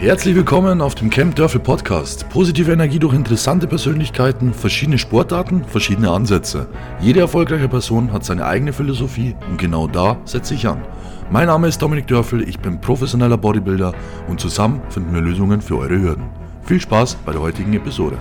Herzlich willkommen auf dem Camp Dörfel Podcast. Positive Energie durch interessante Persönlichkeiten, verschiedene Sportarten, verschiedene Ansätze. Jede erfolgreiche Person hat seine eigene Philosophie und genau da setze ich an. Mein Name ist Dominik Dörfel, ich bin professioneller Bodybuilder und zusammen finden wir Lösungen für eure Hürden. Viel Spaß bei der heutigen Episode.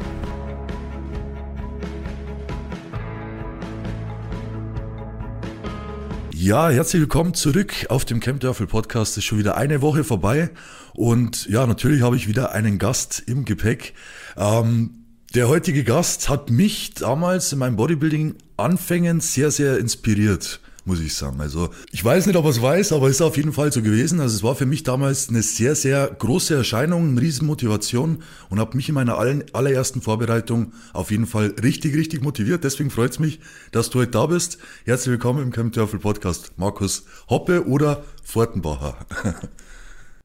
Ja, herzlich willkommen zurück auf dem Camp Dörfel Podcast. Ist schon wieder eine Woche vorbei und ja, natürlich habe ich wieder einen Gast im Gepäck. Ähm, der heutige Gast hat mich damals in meinem Bodybuilding-Anfängen sehr, sehr inspiriert muss ich sagen. Also ich weiß nicht, ob er es weiß, aber es ist auf jeden Fall so gewesen. Also es war für mich damals eine sehr, sehr große Erscheinung, eine riesen Motivation und habe mich in meiner allerersten Vorbereitung auf jeden Fall richtig, richtig motiviert. Deswegen freut es mich, dass du heute da bist. Herzlich willkommen im Camp Teufel Podcast. Markus Hoppe oder Fortenbacher.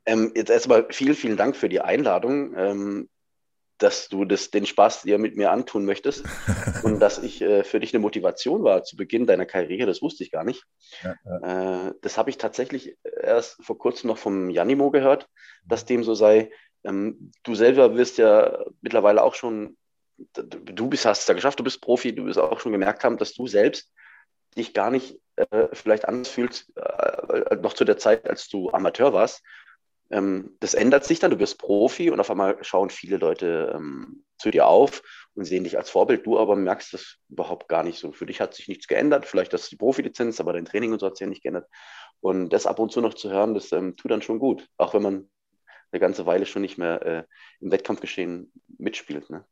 Ähm, jetzt erstmal vielen, vielen Dank für die Einladung. Ähm, dass du das, den Spaß dir mit mir antun möchtest und dass ich äh, für dich eine Motivation war zu Beginn deiner Karriere, das wusste ich gar nicht. Ja, ja. Äh, das habe ich tatsächlich erst vor kurzem noch vom Janimo gehört, dass dem so sei. Ähm, du selber wirst ja mittlerweile auch schon, du bist, hast es ja geschafft, du bist Profi, du wirst auch schon gemerkt haben, dass du selbst dich gar nicht äh, vielleicht anders fühlst, äh, noch zu der Zeit, als du Amateur warst ähm, das ändert sich dann, du wirst Profi und auf einmal schauen viele Leute ähm, zu dir auf und sehen dich als Vorbild. Du aber merkst das überhaupt gar nicht so. Für dich hat sich nichts geändert. Vielleicht du die Profilizenz, aber dein Training und so hat sich ja nicht geändert. Und das ab und zu noch zu hören, das ähm, tut dann schon gut. Auch wenn man eine ganze Weile schon nicht mehr äh, im Wettkampfgeschehen mitspielt. Ne?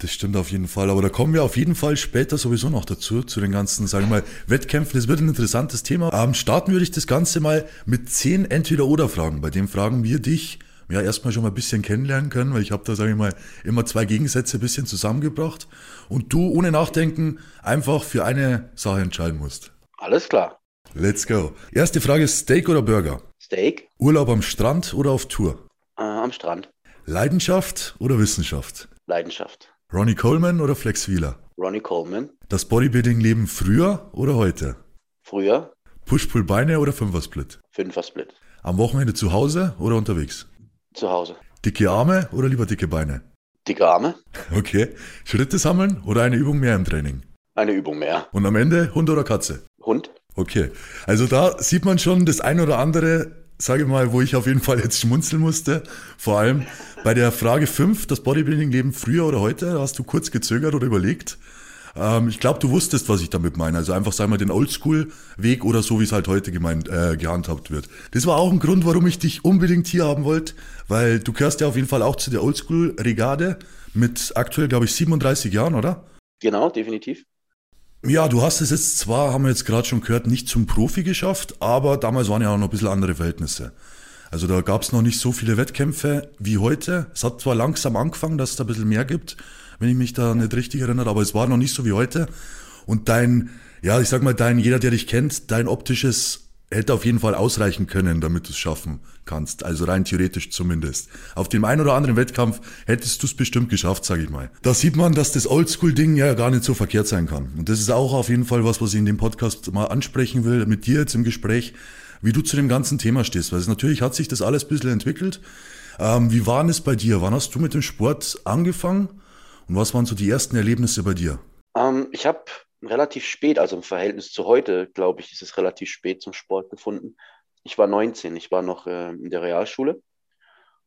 Das stimmt auf jeden Fall, aber da kommen wir auf jeden Fall später sowieso noch dazu, zu den ganzen, sagen wir mal, Wettkämpfen. Das wird ein interessantes Thema. Ähm, starten würde ich das Ganze mal mit zehn Entweder-Oder-Fragen. Bei dem fragen wir dich, ja, erstmal schon mal ein bisschen kennenlernen können, weil ich habe da, sage ich mal, immer zwei Gegensätze ein bisschen zusammengebracht und du ohne Nachdenken einfach für eine Sache entscheiden musst. Alles klar. Let's go. Erste Frage, Steak oder Burger? Steak. Urlaub am Strand oder auf Tour? Äh, am Strand. Leidenschaft oder Wissenschaft? Leidenschaft. Ronnie Coleman oder Flex Wheeler? Ronnie Coleman. Das Bodybuilding-Leben früher oder heute? Früher. Push-Pull-Beine oder Fünfer-Split? Fünfer-Split. Am Wochenende zu Hause oder unterwegs? Zu Hause. Dicke Arme oder lieber dicke Beine? Dicke Arme. Okay. Schritte sammeln oder eine Übung mehr im Training? Eine Übung mehr. Und am Ende Hund oder Katze? Hund. Okay. Also da sieht man schon das ein oder andere sage mal, wo ich auf jeden Fall jetzt schmunzeln musste. Vor allem bei der Frage 5, das Bodybuilding-Leben früher oder heute, hast du kurz gezögert oder überlegt. Ähm, ich glaube, du wusstest, was ich damit meine. Also einfach, sagen wir, den Oldschool-Weg oder so, wie es halt heute gemeint, äh, gehandhabt wird. Das war auch ein Grund, warum ich dich unbedingt hier haben wollte, weil du gehörst ja auf jeden Fall auch zu der Oldschool-Regade mit aktuell, glaube ich, 37 Jahren, oder? Genau, definitiv. Ja, du hast es jetzt zwar, haben wir jetzt gerade schon gehört, nicht zum Profi geschafft, aber damals waren ja auch noch ein bisschen andere Verhältnisse. Also da gab es noch nicht so viele Wettkämpfe wie heute. Es hat zwar langsam angefangen, dass es da ein bisschen mehr gibt, wenn ich mich da nicht richtig erinnere, aber es war noch nicht so wie heute. Und dein, ja, ich sag mal, dein, jeder, der dich kennt, dein optisches hätte auf jeden Fall ausreichen können, damit du es schaffen kannst. Also rein theoretisch zumindest. Auf dem einen oder anderen Wettkampf hättest du es bestimmt geschafft, sage ich mal. Da sieht man, dass das Oldschool-Ding ja gar nicht so verkehrt sein kann. Und das ist auch auf jeden Fall was, was ich in dem Podcast mal ansprechen will, mit dir jetzt im Gespräch, wie du zu dem ganzen Thema stehst. Weil es natürlich hat sich das alles ein bisschen entwickelt. Ähm, wie war es bei dir? Wann hast du mit dem Sport angefangen? Und was waren so die ersten Erlebnisse bei dir? Ähm, ich habe relativ spät, also im Verhältnis zu heute, glaube ich, ist es relativ spät zum Sport gefunden. Ich war 19, ich war noch äh, in der Realschule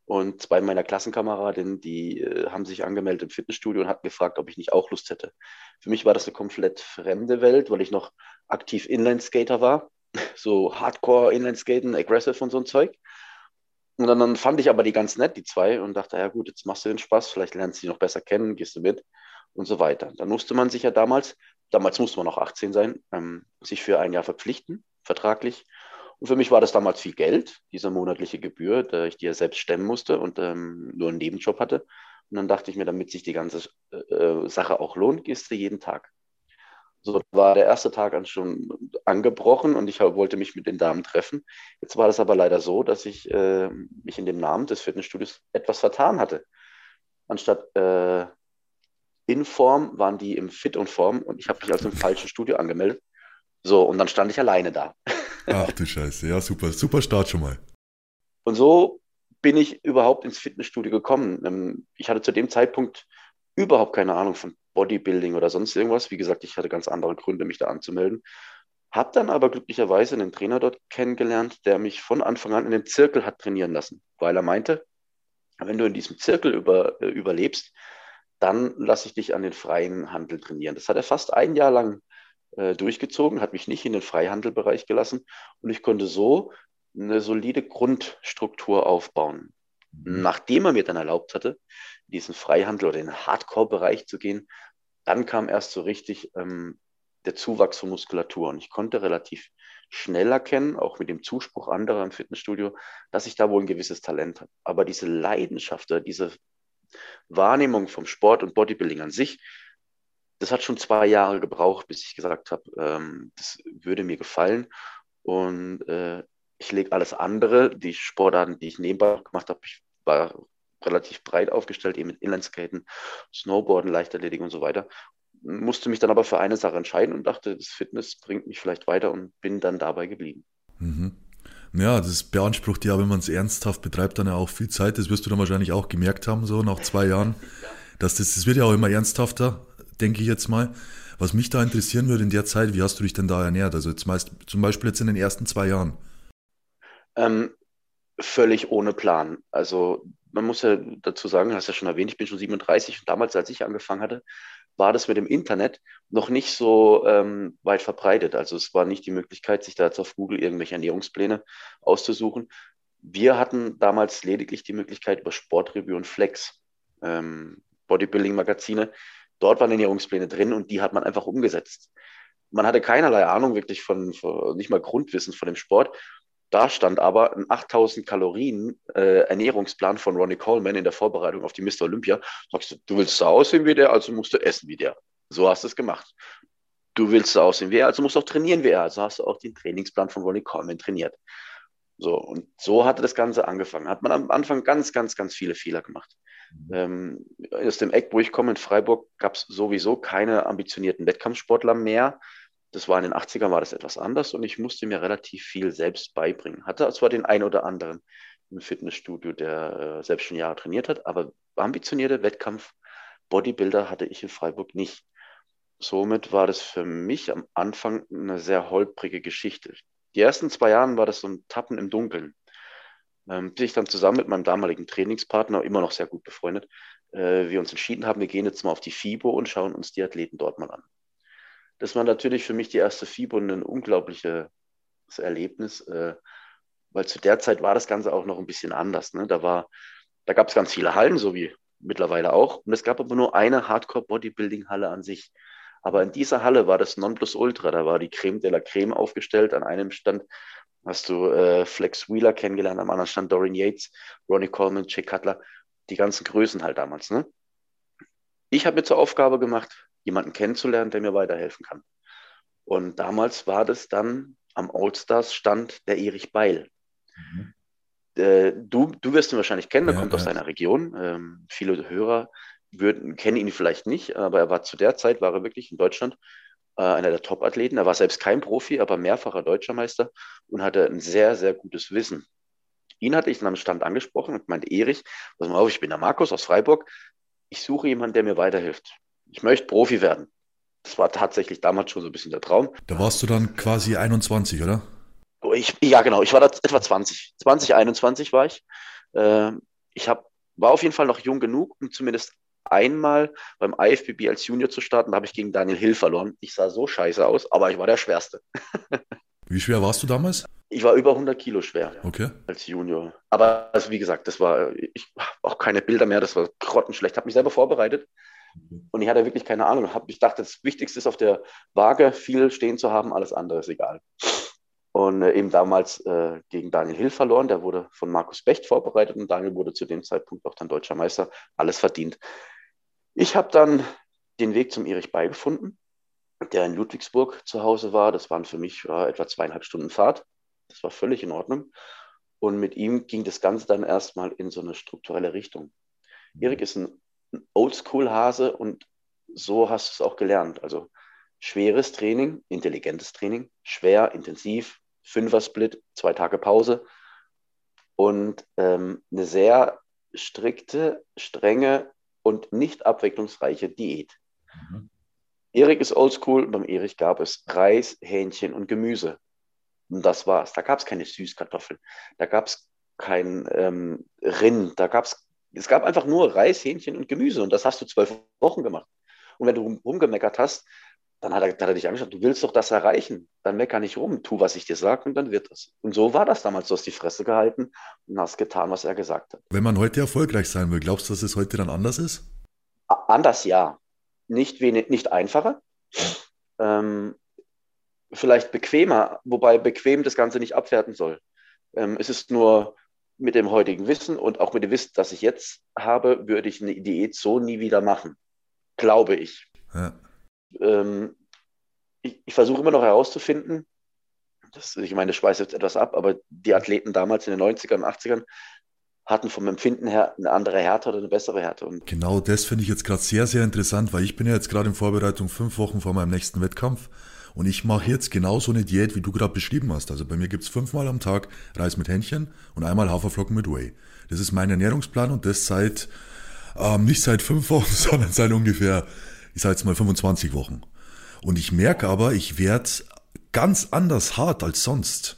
und zwei meiner Klassenkameradinnen, die äh, haben sich angemeldet im Fitnessstudio und hatten gefragt, ob ich nicht auch Lust hätte. Für mich war das eine komplett fremde Welt, weil ich noch aktiv Inline-Skater war, so Hardcore Inline-Skaten, Aggressive und so ein Zeug. Und dann, dann, fand ich aber die ganz nett, die zwei, und dachte, ja gut, jetzt machst du den Spaß, vielleicht lernst du die noch besser kennen, gehst du mit und so weiter. Dann musste man sich ja damals damals musste man noch 18 sein, ähm, sich für ein Jahr verpflichten, vertraglich. Und für mich war das damals viel Geld, diese monatliche Gebühr, da ich die ja selbst stemmen musste und ähm, nur einen Nebenjob hatte. Und dann dachte ich mir, damit sich die ganze äh, Sache auch lohnt, gehst du jeden Tag. So war der erste Tag an schon angebrochen und ich wollte mich mit den Damen treffen. Jetzt war das aber leider so, dass ich äh, mich in dem Namen des Fitnessstudios etwas vertan hatte. Anstatt äh, in Form waren die im Fit und Form und ich habe mich also im falschen Studio angemeldet. So, und dann stand ich alleine da. Ach du Scheiße, ja, super, super Start schon mal. Und so bin ich überhaupt ins Fitnessstudio gekommen? Ähm, ich hatte zu dem Zeitpunkt überhaupt keine Ahnung von Bodybuilding oder sonst irgendwas. Wie gesagt, ich hatte ganz andere Gründe, mich da anzumelden. Hab dann aber glücklicherweise einen Trainer dort kennengelernt, der mich von Anfang an in den Zirkel hat trainieren lassen, weil er meinte, wenn du in diesem Zirkel über, äh, überlebst, dann lasse ich dich an den freien Handel trainieren. Das hat er fast ein Jahr lang äh, durchgezogen, hat mich nicht in den Freihandelbereich gelassen und ich konnte so eine solide Grundstruktur aufbauen. Mhm. Nachdem er mir dann erlaubt hatte, in diesen Freihandel oder in den Hardcore-Bereich zu gehen, dann kam erst so richtig ähm, der Zuwachs von Muskulatur. Und ich konnte relativ schnell erkennen, auch mit dem Zuspruch anderer im Fitnessstudio, dass ich da wohl ein gewisses Talent habe. Aber diese Leidenschaft oder diese Wahrnehmung vom Sport und Bodybuilding an sich, das hat schon zwei Jahre gebraucht, bis ich gesagt habe, ähm, das würde mir gefallen. Und äh, ich lege alles andere, die Sportarten, die ich nebenbei gemacht habe, ich war relativ breit aufgestellt, eben mit Inlineskaten, Snowboarden, Leichtathletik und so weiter. Musste mich dann aber für eine Sache entscheiden und dachte, das Fitness bringt mich vielleicht weiter und bin dann dabei geblieben. Mhm. Ja, das beansprucht ja, wenn man es ernsthaft betreibt, dann ja auch viel Zeit. Das wirst du dann wahrscheinlich auch gemerkt haben, so nach zwei Jahren. Dass das, das wird ja auch immer ernsthafter, denke ich jetzt mal. Was mich da interessieren würde in der Zeit, wie hast du dich denn da ernährt? Also jetzt meist, zum Beispiel jetzt in den ersten zwei Jahren. Ähm, völlig ohne Plan. Also man muss ja dazu sagen, hast ja schon erwähnt, ich bin schon 37 und damals, als ich angefangen hatte, war das mit dem Internet noch nicht so ähm, weit verbreitet. Also es war nicht die Möglichkeit, sich da jetzt auf Google irgendwelche Ernährungspläne auszusuchen. Wir hatten damals lediglich die Möglichkeit über Sportreview und Flex, ähm, Bodybuilding-Magazine. Dort waren Ernährungspläne drin und die hat man einfach umgesetzt. Man hatte keinerlei Ahnung wirklich von, von nicht mal Grundwissen von dem Sport. Da stand aber ein 8000 Kalorien äh, Ernährungsplan von Ronnie Coleman in der Vorbereitung auf die Mr. Olympia. Sagst du, du willst so aussehen wie der, also musst du essen wie der. So hast du es gemacht. Du willst so aussehen wie er, also musst du auch trainieren wie er. Also hast du auch den Trainingsplan von Ronnie Coleman trainiert. So, und so hatte das Ganze angefangen. Hat man am Anfang ganz, ganz, ganz viele Fehler gemacht. Mhm. Ähm, aus dem Eck, wo ich komme, in Freiburg, gab es sowieso keine ambitionierten Wettkampfsportler mehr. Das war in den 80ern war das etwas anders und ich musste mir relativ viel selbst beibringen. Hatte zwar den einen oder anderen im Fitnessstudio, der äh, selbst schon Jahre trainiert hat, aber ambitionierte Wettkampf Bodybuilder hatte ich in Freiburg nicht. Somit war das für mich am Anfang eine sehr holprige Geschichte. Die ersten zwei Jahre war das so ein Tappen im Dunkeln. Ähm, bis ich dann zusammen mit meinem damaligen Trainingspartner, immer noch sehr gut befreundet, äh, wir uns entschieden haben, wir gehen jetzt mal auf die FIBO und schauen uns die Athleten dort mal an. Das war natürlich für mich die erste FIBO ein unglaubliches Erlebnis, äh, weil zu der Zeit war das Ganze auch noch ein bisschen anders. Ne? Da, da gab es ganz viele Hallen, so wie mittlerweile auch. Und es gab aber nur eine Hardcore-Bodybuilding-Halle an sich. Aber in dieser Halle war das Nonplusultra. Da war die Creme de la Creme aufgestellt. An einem Stand hast du äh, Flex Wheeler kennengelernt, am anderen Stand Dorian Yates, Ronnie Coleman, Jake Cutler. Die ganzen Größen halt damals. Ne? Ich habe mir zur Aufgabe gemacht, jemanden kennenzulernen, der mir weiterhelfen kann. Und damals war das dann am Allstars stand der Erich Beil. Mhm. Äh, du, du wirst ihn wahrscheinlich kennen, er ja, kommt ja. aus deiner Region. Ähm, viele Hörer würden, kennen ihn vielleicht nicht, aber er war zu der Zeit, war er wirklich in Deutschland äh, einer der Top-Athleten. Er war selbst kein Profi, aber mehrfacher Deutscher Meister und hatte ein sehr, sehr gutes Wissen. Ihn hatte ich dann am Stand angesprochen und meinte, Erich, pass mal auf, ich bin der Markus aus Freiburg. Ich suche jemanden, der mir weiterhilft ich möchte Profi werden. Das war tatsächlich damals schon so ein bisschen der Traum. Da warst du dann quasi 21, oder? Oh, ich, ja, genau. Ich war da etwa 20. 20, 21 war ich. Äh, ich hab, war auf jeden Fall noch jung genug, um zumindest einmal beim IFBB als Junior zu starten. Da habe ich gegen Daniel Hill verloren. Ich sah so scheiße aus, aber ich war der Schwerste. Wie schwer warst du damals? Ich war über 100 Kilo schwer. Okay. Als Junior. Aber also wie gesagt, das war, ich auch keine Bilder mehr, das war grottenschlecht. Habe mich selber vorbereitet. Und ich hatte wirklich keine Ahnung. Ich dachte, das Wichtigste ist auf der Waage viel stehen zu haben, alles andere ist egal. Und äh, eben damals äh, gegen Daniel Hill verloren. Der wurde von Markus Becht vorbereitet und Daniel wurde zu dem Zeitpunkt auch dann deutscher Meister. Alles verdient. Ich habe dann den Weg zum Erich beigefunden, der in Ludwigsburg zu Hause war. Das waren für mich ja, etwa zweieinhalb Stunden Fahrt. Das war völlig in Ordnung. Und mit ihm ging das Ganze dann erstmal in so eine strukturelle Richtung. Erik ist ein Oldschool-Hase und so hast du es auch gelernt. Also schweres Training, intelligentes Training, schwer, intensiv, Fünfer-Split, zwei Tage Pause und ähm, eine sehr strikte, strenge und nicht abwechslungsreiche Diät. Mhm. Erik ist oldschool, beim Erik gab es Reis, Hähnchen und Gemüse. Und das war's. Da gab es keine Süßkartoffeln, da gab es kein ähm, Rind, da gab es, es gab einfach nur Reis, Hähnchen und Gemüse und das hast du zwölf Wochen gemacht. Und wenn du rumgemeckert hast, dann hat er, hat er dich angeschaut, du willst doch das erreichen, dann mecker nicht rum, tu, was ich dir sage und dann wird das. Und so war das damals, du hast die Fresse gehalten und hast getan, was er gesagt hat. Wenn man heute erfolgreich sein will, glaubst du, dass es heute dann anders ist? Anders ja, nicht, wenig, nicht einfacher, ähm, vielleicht bequemer, wobei bequem das Ganze nicht abwerten soll. Ähm, es ist nur mit dem heutigen Wissen und auch mit dem Wissen, das ich jetzt habe, würde ich eine Diät so nie wieder machen. Glaube ich. Ja. Ähm, ich, ich versuche immer noch herauszufinden, das, ich meine, das schweißt jetzt etwas ab, aber die Athleten damals in den 90ern und 80ern hatten vom Empfinden her eine andere Härte oder eine bessere Härte. Und genau das finde ich jetzt gerade sehr, sehr interessant, weil ich bin ja jetzt gerade in Vorbereitung fünf Wochen vor meinem nächsten Wettkampf und ich mache jetzt genau so eine Diät, wie du gerade beschrieben hast. Also bei mir gibt es fünfmal am Tag Reis mit Hähnchen und einmal Haferflocken mit Whey. Das ist mein Ernährungsplan und das seit, ähm, nicht seit fünf Wochen, sondern seit ungefähr, ich sage jetzt mal 25 Wochen. Und ich merke aber, ich werde ganz anders hart als sonst.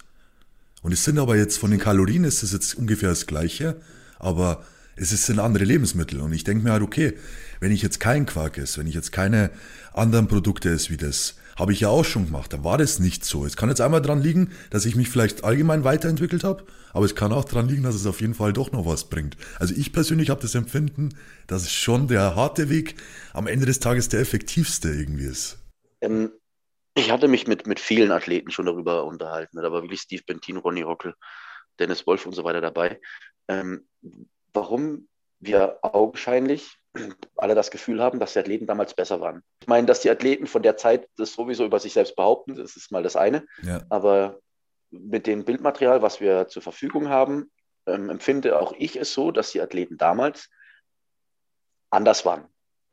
Und es sind aber jetzt von den Kalorien ist es jetzt ungefähr das gleiche, aber es sind andere Lebensmittel. Und ich denke mir halt, okay, wenn ich jetzt kein Quark esse, wenn ich jetzt keine anderen Produkte esse wie das, habe ich ja auch schon gemacht, dann war das nicht so. Es kann jetzt einmal dran liegen, dass ich mich vielleicht allgemein weiterentwickelt habe, aber es kann auch dran liegen, dass es auf jeden Fall doch noch was bringt. Also ich persönlich habe das Empfinden, dass schon der harte Weg am Ende des Tages der effektivste irgendwie ist. Ähm, ich hatte mich mit, mit vielen Athleten schon darüber unterhalten. Da war wirklich Steve Bentin, Ronny Rockel, Dennis Wolf und so weiter dabei. Ähm, warum wir augenscheinlich alle das Gefühl haben, dass die Athleten damals besser waren. Ich meine, dass die Athleten von der Zeit das sowieso über sich selbst behaupten, das ist mal das eine. Ja. Aber mit dem Bildmaterial, was wir zur Verfügung haben, ähm, empfinde auch ich es so, dass die Athleten damals anders waren.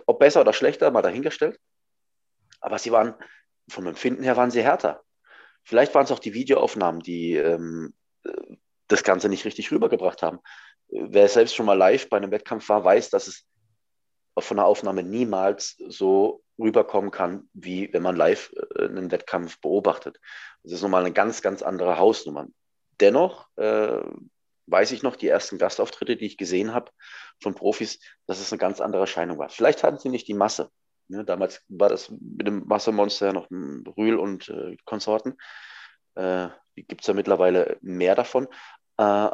Ob besser oder schlechter, mal dahingestellt. Aber sie waren vom Empfinden her waren sie härter. Vielleicht waren es auch die Videoaufnahmen, die ähm, das Ganze nicht richtig rübergebracht haben. Wer selbst schon mal live bei einem Wettkampf war, weiß, dass es von der Aufnahme niemals so rüberkommen kann, wie wenn man live äh, einen Wettkampf beobachtet. Das ist nochmal eine ganz, ganz andere Hausnummer. Dennoch äh, weiß ich noch, die ersten Gastauftritte, die ich gesehen habe von Profis, dass es eine ganz andere Erscheinung war. Vielleicht hatten sie nicht die Masse. Ne, damals war das mit dem Wassermonster noch Rühl und äh, Konsorten. Äh, Gibt es ja mittlerweile mehr davon. Äh,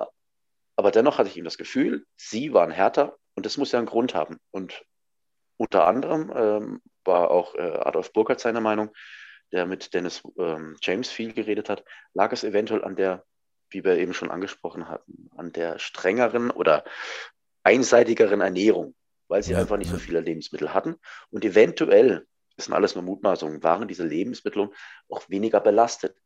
aber dennoch hatte ich ihm das Gefühl, sie waren härter und das muss ja einen Grund haben. Und unter anderem ähm, war auch äh, Adolf Burkhardt seiner Meinung, der mit Dennis ähm, James viel geredet hat, lag es eventuell an der, wie wir eben schon angesprochen hatten, an der strengeren oder einseitigeren Ernährung weil sie ja, einfach nicht ja. so viele Lebensmittel hatten. Und eventuell, das sind alles nur Mutmaßungen, waren diese Lebensmittel auch weniger belastet.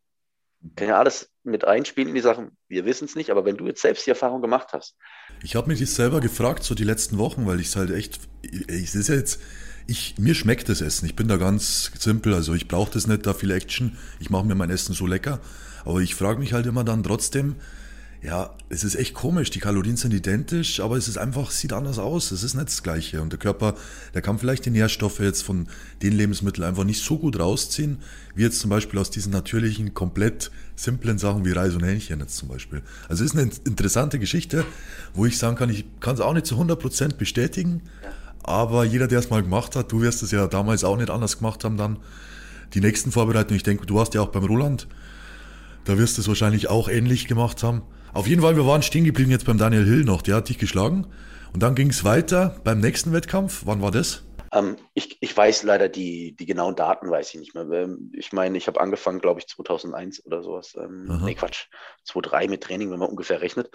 Kann ja alles mit einspielen in die Sachen. Wir wissen es nicht, aber wenn du jetzt selbst die Erfahrung gemacht hast. Ich habe mich selber gefragt, so die letzten Wochen, weil ich es halt echt, ich, ist jetzt, ich, mir schmeckt das Essen. Ich bin da ganz simpel, also ich brauche das nicht, da viel Action. Ich mache mir mein Essen so lecker. Aber ich frage mich halt immer dann trotzdem, ja, es ist echt komisch. Die Kalorien sind identisch, aber es ist einfach, sieht anders aus. Es ist nicht das Gleiche. Und der Körper, der kann vielleicht die Nährstoffe jetzt von den Lebensmitteln einfach nicht so gut rausziehen, wie jetzt zum Beispiel aus diesen natürlichen, komplett simplen Sachen wie Reis und Hähnchen jetzt zum Beispiel. Also es ist eine interessante Geschichte, wo ich sagen kann, ich kann es auch nicht zu 100% bestätigen, aber jeder, der es mal gemacht hat, du wirst es ja damals auch nicht anders gemacht haben dann, die nächsten Vorbereitungen, ich denke, du warst ja auch beim Roland, da wirst du es wahrscheinlich auch ähnlich gemacht haben. Auf jeden Fall, wir waren stehen geblieben jetzt beim Daniel Hill noch, der hat dich geschlagen. Und dann ging es weiter beim nächsten Wettkampf. Wann war das? Ähm, ich, ich weiß leider die, die genauen Daten, weiß ich nicht mehr. Ähm, ich meine, ich habe angefangen, glaube ich, 2001 oder sowas. Ähm, nee, Quatsch, 2003 mit Training, wenn man ungefähr rechnet.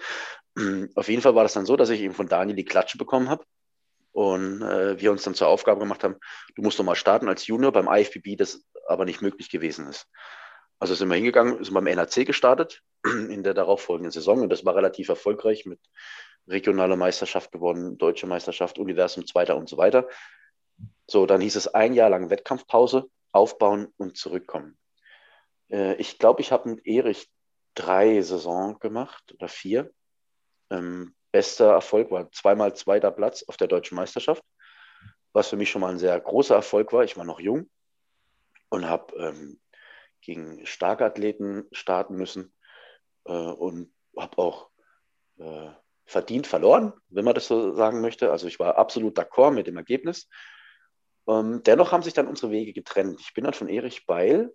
Auf jeden Fall war das dann so, dass ich eben von Daniel die Klatsche bekommen habe. Und äh, wir uns dann zur Aufgabe gemacht haben, du musst doch mal starten als Junior beim IFBB, das aber nicht möglich gewesen ist. Also sind wir hingegangen, sind beim NAC gestartet in der darauffolgenden Saison und das war relativ erfolgreich mit regionaler Meisterschaft gewonnen, deutsche Meisterschaft, Universum Zweiter und so weiter. So, dann hieß es ein Jahr lang Wettkampfpause, aufbauen und zurückkommen. Äh, ich glaube, ich habe mit Erich drei Saison gemacht oder vier. Ähm, bester Erfolg war zweimal zweiter Platz auf der deutschen Meisterschaft, was für mich schon mal ein sehr großer Erfolg war. Ich war noch jung und habe ähm, gegen Starkathleten starten müssen äh, und habe auch äh, verdient verloren, wenn man das so sagen möchte. Also ich war absolut d'accord mit dem Ergebnis. Ähm, dennoch haben sich dann unsere Wege getrennt. Ich bin dann von Erich Beil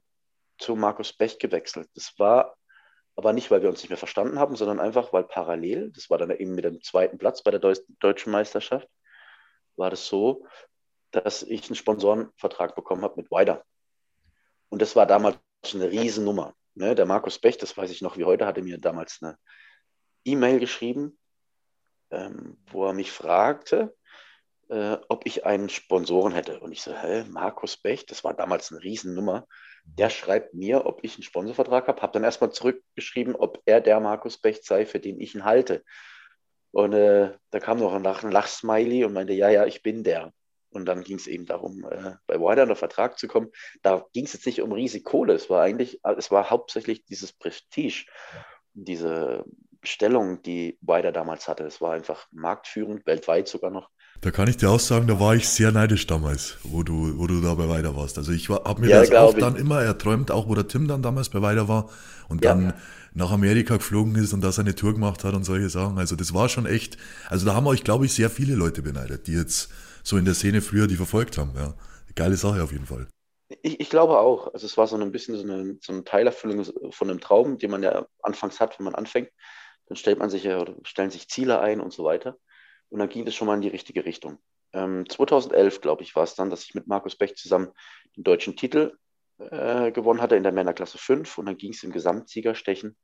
zu Markus Bech gewechselt. Das war aber nicht, weil wir uns nicht mehr verstanden haben, sondern einfach, weil parallel, das war dann eben mit dem zweiten Platz bei der Deu deutschen Meisterschaft, war das so, dass ich einen Sponsorenvertrag bekommen habe mit Wider. Und das war damals eine Riesennummer. Ne? Der Markus Bech, das weiß ich noch wie heute, hatte mir damals eine E-Mail geschrieben, ähm, wo er mich fragte, äh, ob ich einen Sponsoren hätte. Und ich so, hä, Markus Bech, das war damals eine Riesennummer. Der schreibt mir, ob ich einen Sponsorvertrag habe, habe dann erstmal zurückgeschrieben, ob er der Markus Bech sei, für den ich ihn halte. Und äh, da kam noch ein Lachsmiley und meinte, ja, ja, ich bin der. Und dann ging es eben darum, äh, bei Wider unter Vertrag zu kommen. Da ging es jetzt nicht um riesige Kohle. Es war eigentlich, es war hauptsächlich dieses Prestige, diese Stellung, die Wider damals hatte. Es war einfach marktführend, weltweit sogar noch. Da kann ich dir auch sagen, da war ich sehr neidisch damals, wo du, wo du da bei Weiter warst. Also ich habe mir ja, das auch ich. dann immer erträumt, auch wo der Tim dann damals bei Weiter war und ja. dann nach Amerika geflogen ist und da seine Tour gemacht hat und solche Sachen. Also das war schon echt, also da haben euch, glaube ich, sehr viele Leute beneidet, die jetzt so in der Szene früher die verfolgt haben. Ja. Geile Sache auf jeden Fall. Ich, ich, glaube auch. Also es war so ein bisschen so eine, so eine Teilerfüllung von einem Traum, den man ja anfangs hat, wenn man anfängt. Dann stellt man sich oder stellen sich Ziele ein und so weiter. Und dann ging es schon mal in die richtige Richtung. Ähm, 2011, glaube ich, war es dann, dass ich mit Markus Bech zusammen den deutschen Titel äh, gewonnen hatte in der Männerklasse 5 und dann ging es im Gesamtsiegerstechen.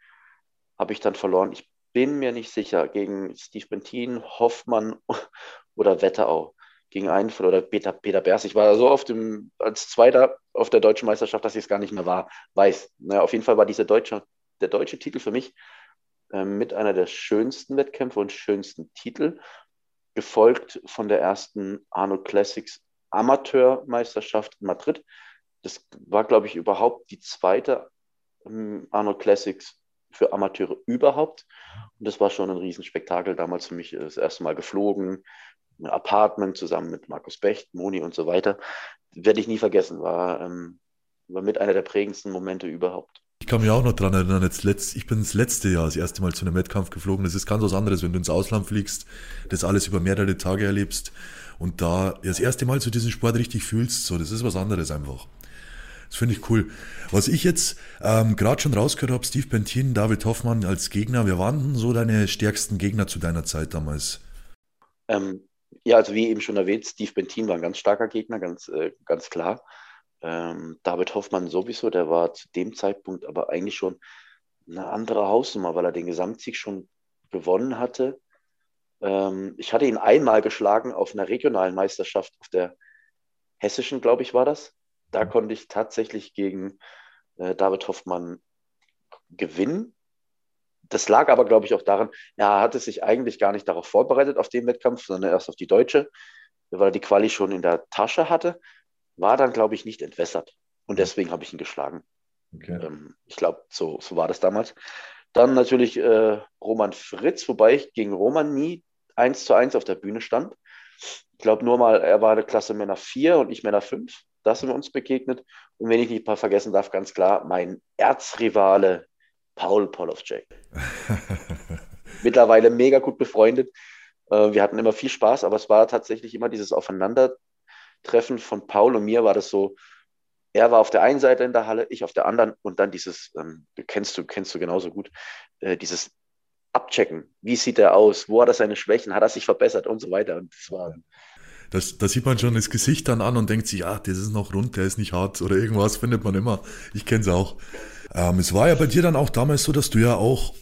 Habe ich dann verloren. Ich bin mir nicht sicher, gegen Steve Bentin, Hoffmann oder Wetterau. Gegen einen oder Peter, Peter Bers. Ich war so auf dem, als Zweiter auf der deutschen Meisterschaft, dass ich es gar nicht mehr war, weiß. Naja, auf jeden Fall war dieser deutsche, der deutsche Titel für mich äh, mit einer der schönsten Wettkämpfe und schönsten Titel gefolgt von der ersten Arnold Classics Amateurmeisterschaft in Madrid. Das war, glaube ich, überhaupt die zweite ähm, Arnold Classics für Amateure überhaupt. Und das war schon ein Riesenspektakel. Damals für mich das erste Mal geflogen, Apartment zusammen mit Markus Becht, Moni und so weiter. Werde ich nie vergessen, war, ähm, war mit einer der prägendsten Momente überhaupt. Ich kann mich auch noch dran erinnern, jetzt letzt, ich bin das letzte Jahr das erste Mal zu einem Wettkampf geflogen. Das ist ganz was anderes, wenn du ins Ausland fliegst, das alles über mehrere Tage erlebst und da das erste Mal zu diesem Sport richtig fühlst. So, das ist was anderes einfach. Das finde ich cool. Was ich jetzt ähm, gerade schon rausgehört habe, Steve Bentin, David Hoffmann als Gegner, wer waren denn so deine stärksten Gegner zu deiner Zeit damals? Ähm, ja, also wie eben schon erwähnt, Steve Bentin war ein ganz starker Gegner, ganz, äh, ganz klar. Ähm, David Hoffmann sowieso, der war zu dem Zeitpunkt aber eigentlich schon eine andere Hausnummer, weil er den Gesamtsieg schon gewonnen hatte. Ähm, ich hatte ihn einmal geschlagen auf einer regionalen Meisterschaft, auf der hessischen, glaube ich, war das. Da mhm. konnte ich tatsächlich gegen äh, David Hoffmann gewinnen. Das lag aber, glaube ich, auch daran, er hatte sich eigentlich gar nicht darauf vorbereitet, auf den Wettkampf, sondern erst auf die Deutsche, weil er die Quali schon in der Tasche hatte war dann, glaube ich, nicht entwässert. Und deswegen habe ich ihn geschlagen. Okay. Ähm, ich glaube, so, so war das damals. Dann natürlich äh, Roman Fritz, wobei ich gegen Roman nie eins zu eins auf der Bühne stand. Ich glaube nur mal, er war eine Klasse Männer 4 und ich Männer 5. Da sind wir uns begegnet. Und wenn ich nicht mal vergessen darf, ganz klar, mein Erzrivale Paul Polovcek. Mittlerweile mega gut befreundet. Äh, wir hatten immer viel Spaß, aber es war tatsächlich immer dieses Aufeinander Treffen von Paul und mir war das so, er war auf der einen Seite in der Halle, ich auf der anderen und dann dieses, ähm, kennst du, kennst du genauso gut, äh, dieses Abchecken. Wie sieht er aus? Wo hat er seine Schwächen? Hat er sich verbessert und so weiter? Und das war. Das, da sieht man schon das Gesicht dann an und denkt sich, ja, das ist noch rund, der ist nicht hart oder irgendwas findet man immer. Ich kenne es auch. Ähm, es war ja bei dir dann auch damals so, dass du ja auch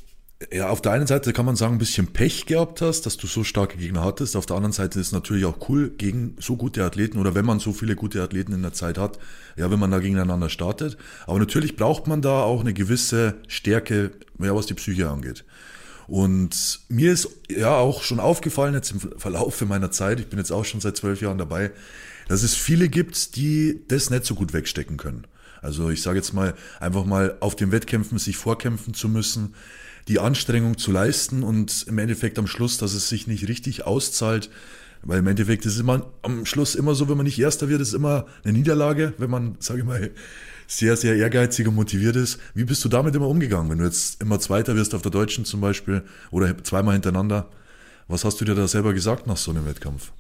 ja, auf der einen Seite kann man sagen, ein bisschen Pech gehabt hast, dass du so starke Gegner hattest. Auf der anderen Seite ist es natürlich auch cool, gegen so gute Athleten oder wenn man so viele gute Athleten in der Zeit hat, ja, wenn man da gegeneinander startet. Aber natürlich braucht man da auch eine gewisse Stärke, ja, was die Psyche angeht. Und mir ist ja auch schon aufgefallen, jetzt im Verlauf meiner Zeit, ich bin jetzt auch schon seit zwölf Jahren dabei, dass es viele gibt, die das nicht so gut wegstecken können. Also ich sage jetzt mal, einfach mal auf den Wettkämpfen sich vorkämpfen zu müssen, die Anstrengung zu leisten und im Endeffekt am Schluss, dass es sich nicht richtig auszahlt. Weil im Endeffekt ist es immer am Schluss immer so, wenn man nicht Erster wird, ist immer eine Niederlage, wenn man, sage ich mal, sehr, sehr ehrgeizig und motiviert ist. Wie bist du damit immer umgegangen, wenn du jetzt immer Zweiter wirst auf der Deutschen zum Beispiel oder zweimal hintereinander? Was hast du dir da selber gesagt nach so einem Wettkampf?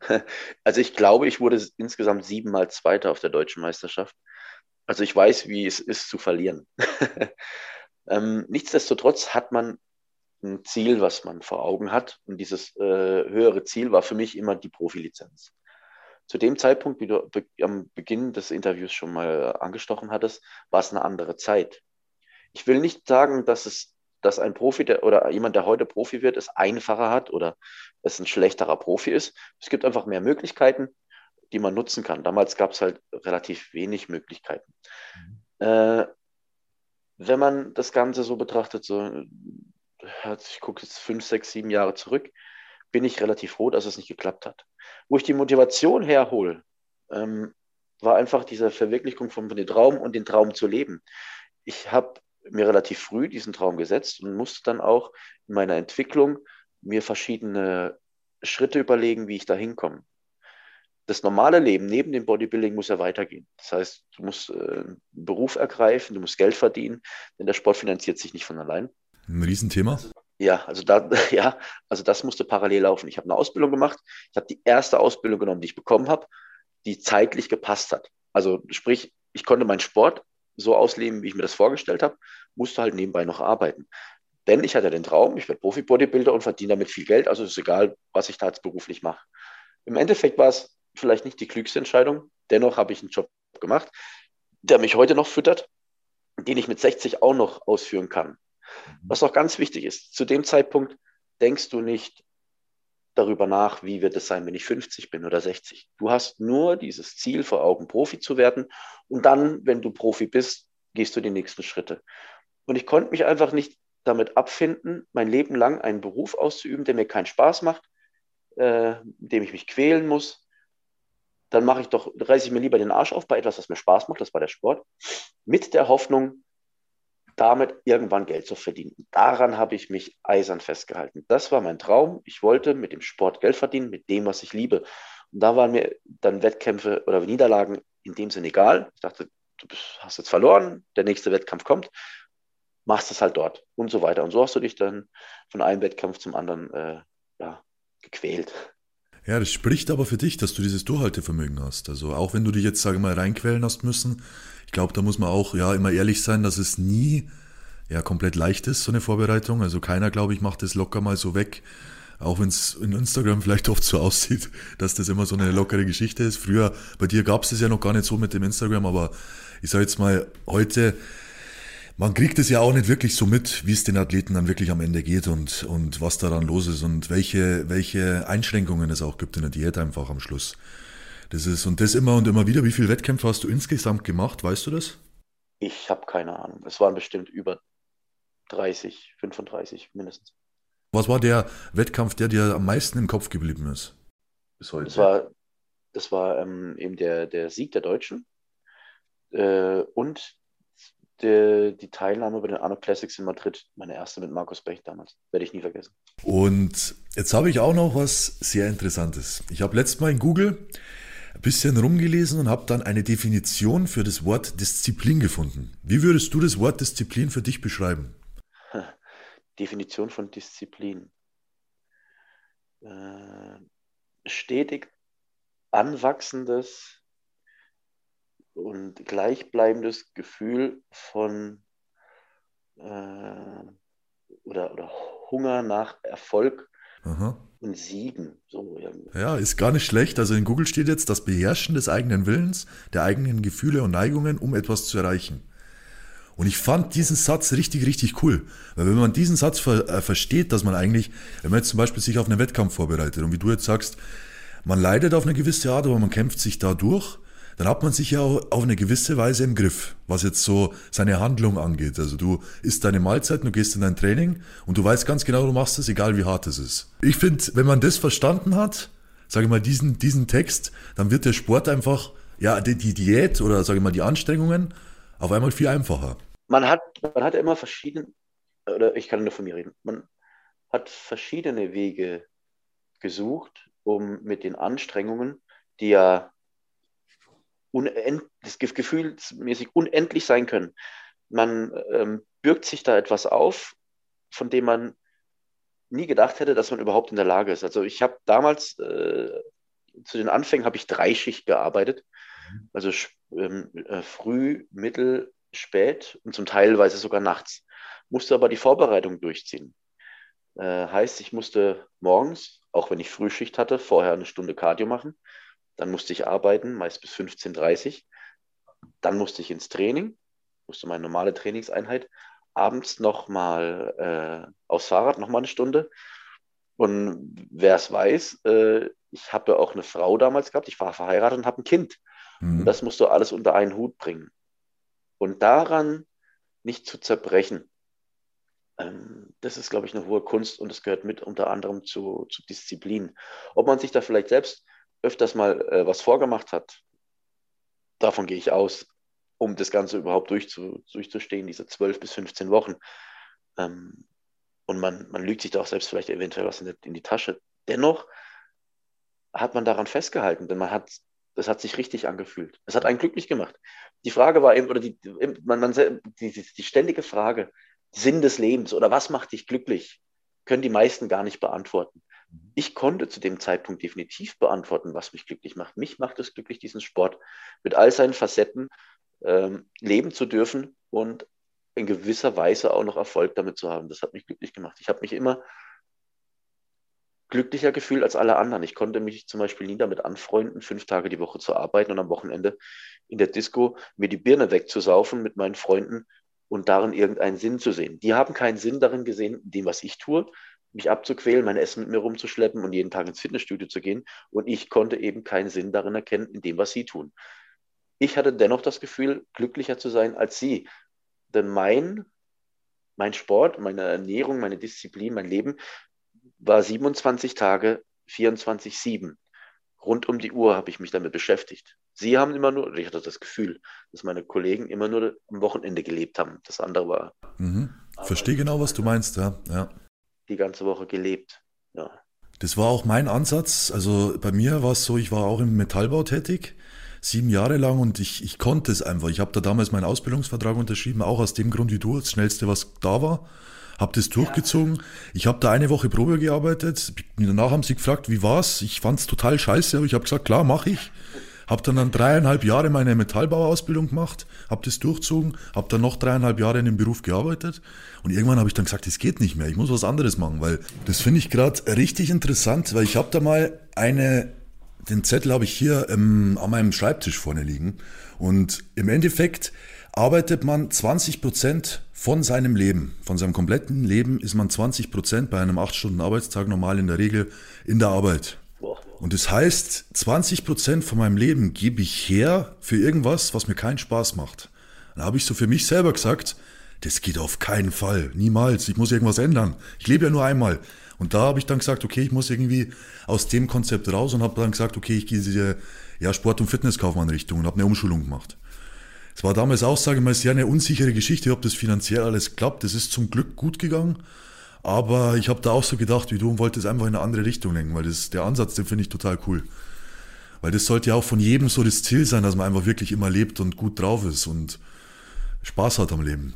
Also ich glaube, ich wurde insgesamt siebenmal Zweiter auf der deutschen Meisterschaft. Also ich weiß, wie es ist zu verlieren. ähm, nichtsdestotrotz hat man ein Ziel, was man vor Augen hat. Und dieses äh, höhere Ziel war für mich immer die Profilizenz. Zu dem Zeitpunkt, wie du be am Beginn des Interviews schon mal angestochen hattest, war es eine andere Zeit. Ich will nicht sagen, dass es dass ein Profi der, oder jemand, der heute Profi wird, es einfacher hat oder es ein schlechterer Profi ist. Es gibt einfach mehr Möglichkeiten, die man nutzen kann. Damals gab es halt relativ wenig Möglichkeiten. Mhm. Äh, wenn man das Ganze so betrachtet, so, ich gucke jetzt fünf, sechs, sieben Jahre zurück, bin ich relativ froh, dass es nicht geklappt hat. Wo ich die Motivation herhole, ähm, war einfach diese Verwirklichung von, von dem Traum und den Traum zu leben. Ich habe mir relativ früh diesen Traum gesetzt und musste dann auch in meiner Entwicklung mir verschiedene Schritte überlegen, wie ich da hinkomme. Das normale Leben neben dem Bodybuilding muss ja weitergehen. Das heißt, du musst äh, einen Beruf ergreifen, du musst Geld verdienen, denn der Sport finanziert sich nicht von allein. Ein Riesenthema. Ja, also da, ja, also das musste parallel laufen. Ich habe eine Ausbildung gemacht. Ich habe die erste Ausbildung genommen, die ich bekommen habe, die zeitlich gepasst hat. Also sprich, ich konnte meinen Sport so ausleben, wie ich mir das vorgestellt habe, musste halt nebenbei noch arbeiten. Denn ich hatte den Traum, ich werde Profi-Bodybuilder und verdiene damit viel Geld, also ist egal, was ich da jetzt beruflich mache. Im Endeffekt war es vielleicht nicht die klügste Entscheidung, dennoch habe ich einen Job gemacht, der mich heute noch füttert, den ich mit 60 auch noch ausführen kann. Was auch ganz wichtig ist, zu dem Zeitpunkt denkst du nicht, darüber nach, wie wird es sein, wenn ich 50 bin oder 60. Du hast nur dieses Ziel vor Augen, Profi zu werden. Und dann, wenn du Profi bist, gehst du die nächsten Schritte. Und ich konnte mich einfach nicht damit abfinden, mein Leben lang einen Beruf auszuüben, der mir keinen Spaß macht, äh, dem ich mich quälen muss. Dann mache ich doch, reiße ich mir lieber den Arsch auf bei etwas, was mir Spaß macht, das war der Sport, mit der Hoffnung, damit irgendwann Geld zu verdienen. Daran habe ich mich eisern festgehalten. Das war mein Traum. Ich wollte mit dem Sport Geld verdienen, mit dem, was ich liebe. Und da waren mir dann Wettkämpfe oder Niederlagen in dem Sinne egal. Ich dachte, du hast jetzt verloren, der nächste Wettkampf kommt, machst es halt dort und so weiter. Und so hast du dich dann von einem Wettkampf zum anderen äh, ja, gequält. Ja, das spricht aber für dich, dass du dieses Durchhaltevermögen hast. Also auch wenn du dich jetzt, sage mal, reinquälen hast müssen, ich glaube, da muss man auch ja immer ehrlich sein, dass es nie ja komplett leicht ist, so eine Vorbereitung. Also keiner, glaube ich, macht das locker mal so weg. Auch wenn es in Instagram vielleicht oft so aussieht, dass das immer so eine lockere Geschichte ist. Früher, bei dir gab es das ja noch gar nicht so mit dem Instagram, aber ich sage jetzt mal, heute, man kriegt es ja auch nicht wirklich so mit, wie es den Athleten dann wirklich am Ende geht und, und was daran los ist und welche, welche Einschränkungen es auch gibt in der Diät einfach am Schluss. Das ist, und das immer und immer wieder. Wie viele Wettkämpfe hast du insgesamt gemacht? Weißt du das? Ich habe keine Ahnung. Es waren bestimmt über 30, 35 mindestens. Was war der Wettkampf, der dir am meisten im Kopf geblieben ist? Bis heute. Das war, das war ähm, eben der, der Sieg der Deutschen äh, und die, die Teilnahme bei den Arno Classics in Madrid, meine erste mit Markus Bech damals. Werde ich nie vergessen. Und jetzt habe ich auch noch was sehr Interessantes. Ich habe letztes Mal in Google ein bisschen rumgelesen und habe dann eine Definition für das Wort Disziplin gefunden. Wie würdest du das Wort Disziplin für dich beschreiben? Definition von Disziplin. Äh, stetig anwachsendes und gleichbleibendes Gefühl von äh, oder, oder Hunger nach Erfolg Aha. und Siegen. So Ja, ist gar nicht schlecht. Also in Google steht jetzt das Beherrschen des eigenen Willens, der eigenen Gefühle und Neigungen, um etwas zu erreichen. Und ich fand diesen Satz richtig, richtig cool. Weil wenn man diesen Satz ver äh, versteht, dass man eigentlich, wenn man jetzt zum Beispiel sich auf einen Wettkampf vorbereitet und wie du jetzt sagst, man leidet auf eine gewisse Art, aber man kämpft sich da durch, dann hat man sich ja auch auf eine gewisse Weise im Griff, was jetzt so seine Handlung angeht. Also du isst deine Mahlzeiten, du gehst in dein Training und du weißt ganz genau, du machst es, egal wie hart es ist. Ich finde, wenn man das verstanden hat, sage ich mal, diesen, diesen Text, dann wird der Sport einfach, ja, die, die Diät oder sage ich mal, die Anstrengungen auf einmal viel einfacher. Man hat, man hat immer verschieden, oder ich kann nur von mir reden, man hat verschiedene Wege gesucht, um mit den Anstrengungen, die ja das gefühlsmäßig unendlich sein können. Man ähm, bürgt sich da etwas auf, von dem man nie gedacht hätte, dass man überhaupt in der Lage ist. Also ich habe damals äh, zu den Anfängen habe ich Dreischicht gearbeitet, mhm. also ähm, äh, früh, mittel, spät und zum Teilweise sogar nachts. Musste aber die Vorbereitung durchziehen. Äh, heißt, ich musste morgens, auch wenn ich Frühschicht hatte, vorher eine Stunde Cardio machen. Dann musste ich arbeiten, meist bis 15.30 Uhr. Dann musste ich ins Training, musste meine normale Trainingseinheit. Abends nochmal äh, aufs Fahrrad, nochmal eine Stunde. Und wer es weiß, äh, ich habe auch eine Frau damals gehabt, ich war verheiratet und habe ein Kind. Mhm. Und das musst du alles unter einen Hut bringen. Und daran nicht zu zerbrechen, ähm, das ist, glaube ich, eine hohe Kunst und es gehört mit unter anderem zu, zu Disziplin. Ob man sich da vielleicht selbst öfters mal äh, was vorgemacht hat, davon gehe ich aus, um das Ganze überhaupt durchzu, durchzustehen, diese 12 bis 15 Wochen. Ähm, und man, man lügt sich da auch selbst vielleicht eventuell was in die, in die Tasche. Dennoch hat man daran festgehalten, denn man hat, das hat sich richtig angefühlt. Es hat einen glücklich gemacht. Die Frage war eben, oder die, man, man, die, die ständige Frage, Sinn des Lebens oder was macht dich glücklich, können die meisten gar nicht beantworten. Ich konnte zu dem Zeitpunkt definitiv beantworten, was mich glücklich macht. Mich macht es glücklich, diesen Sport mit all seinen Facetten ähm, leben zu dürfen und in gewisser Weise auch noch Erfolg damit zu haben. Das hat mich glücklich gemacht. Ich habe mich immer glücklicher gefühlt als alle anderen. Ich konnte mich zum Beispiel nie damit anfreunden, fünf Tage die Woche zu arbeiten und am Wochenende in der Disco mir die Birne wegzusaufen mit meinen Freunden und darin irgendeinen Sinn zu sehen. Die haben keinen Sinn darin gesehen, dem, was ich tue, mich abzuquälen, mein Essen mit mir rumzuschleppen und jeden Tag ins Fitnessstudio zu gehen. Und ich konnte eben keinen Sinn darin erkennen, in dem, was sie tun. Ich hatte dennoch das Gefühl, glücklicher zu sein als sie. Denn mein, mein Sport, meine Ernährung, meine Disziplin, mein Leben war 27 Tage, 24-7. Rund um die Uhr habe ich mich damit beschäftigt. Sie haben immer nur, ich hatte das Gefühl, dass meine Kollegen immer nur am Wochenende gelebt haben. Das andere war. Mhm. Verstehe genau, was du meinst, ja. ja. Die ganze Woche gelebt, ja. Das war auch mein Ansatz. Also bei mir war es so, ich war auch im Metallbau tätig sieben Jahre lang und ich, ich konnte es einfach. Ich habe da damals meinen Ausbildungsvertrag unterschrieben, auch aus dem Grund wie du, das Schnellste, was da war. Habe das durchgezogen. Ich habe da eine Woche Probe gearbeitet. Danach haben sie gefragt, wie war's? Ich fand es total scheiße, aber ich habe gesagt, klar, mache ich. Habe dann, dann dreieinhalb Jahre meine Metallbauausbildung gemacht, habe das durchzogen, habe dann noch dreieinhalb Jahre in dem Beruf gearbeitet und irgendwann habe ich dann gesagt, das geht nicht mehr, ich muss was anderes machen, weil das finde ich gerade richtig interessant, weil ich habe da mal eine den Zettel habe ich hier ähm, an meinem Schreibtisch vorne liegen. Und im Endeffekt arbeitet man 20 Prozent von seinem Leben, von seinem kompletten Leben ist man 20 Prozent bei einem 8-Stunden-Arbeitstag normal in der Regel in der Arbeit. Und das heißt, 20 Prozent von meinem Leben gebe ich her für irgendwas, was mir keinen Spaß macht. Dann habe ich so für mich selber gesagt, das geht auf keinen Fall, niemals, ich muss irgendwas ändern. Ich lebe ja nur einmal. Und da habe ich dann gesagt, okay, ich muss irgendwie aus dem Konzept raus und habe dann gesagt, okay, ich gehe diese ja, Sport- und Fitnesskaufmann-Richtung und habe eine Umschulung gemacht. Es war damals auch, sage ich mal, sehr eine unsichere Geschichte, ob das finanziell alles klappt. Das ist zum Glück gut gegangen. Aber ich habe da auch so gedacht, wie du, und wollte es einfach in eine andere Richtung lenken, weil das, der Ansatz, den finde ich total cool. Weil das sollte ja auch von jedem so das Ziel sein, dass man einfach wirklich immer lebt und gut drauf ist und Spaß hat am Leben.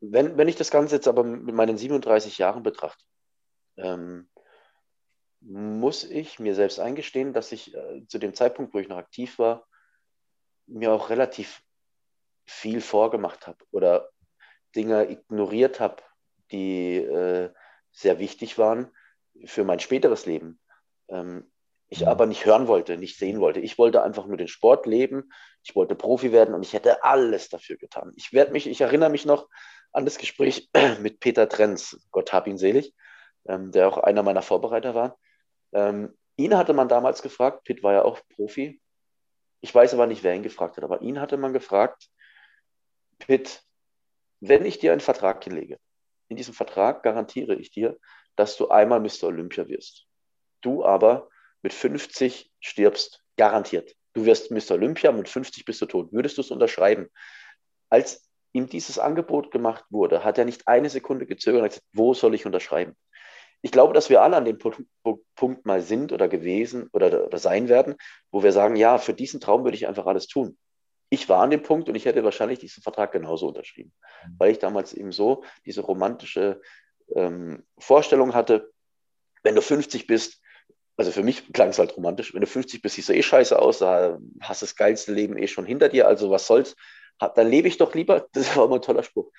Wenn, wenn ich das Ganze jetzt aber mit meinen 37 Jahren betrachte, ähm, muss ich mir selbst eingestehen, dass ich äh, zu dem Zeitpunkt, wo ich noch aktiv war, mir auch relativ viel vorgemacht habe oder Dinge ignoriert habe, die äh, sehr wichtig waren für mein späteres Leben. Ähm, ich aber nicht hören wollte, nicht sehen wollte. Ich wollte einfach nur den Sport leben. Ich wollte Profi werden und ich hätte alles dafür getan. Ich werde mich, ich erinnere mich noch an das Gespräch mit Peter Trenz, Gott hab ihn selig, ähm, der auch einer meiner Vorbereiter war. Ähm, ihn hatte man damals gefragt, Pitt war ja auch Profi. Ich weiß aber nicht, wer ihn gefragt hat, aber ihn hatte man gefragt, Pitt, wenn ich dir einen Vertrag hinlege, in diesem Vertrag garantiere ich dir, dass du einmal Mr. Olympia wirst. Du aber mit 50 stirbst, garantiert. Du wirst Mr. Olympia, mit 50 bist du tot. Würdest du es unterschreiben? Als ihm dieses Angebot gemacht wurde, hat er nicht eine Sekunde gezögert und gesagt, wo soll ich unterschreiben? Ich glaube, dass wir alle an dem Punkt mal sind oder gewesen oder, oder sein werden, wo wir sagen, ja, für diesen Traum würde ich einfach alles tun. Ich war an dem Punkt und ich hätte wahrscheinlich diesen Vertrag genauso unterschrieben, mhm. weil ich damals eben so diese romantische ähm, Vorstellung hatte, wenn du 50 bist, also für mich klang es halt romantisch, wenn du 50 bist, siehst du eh scheiße aus, da hast das geilste Leben eh schon hinter dir, also was soll's, dann lebe ich doch lieber, das war immer ein toller Spruch,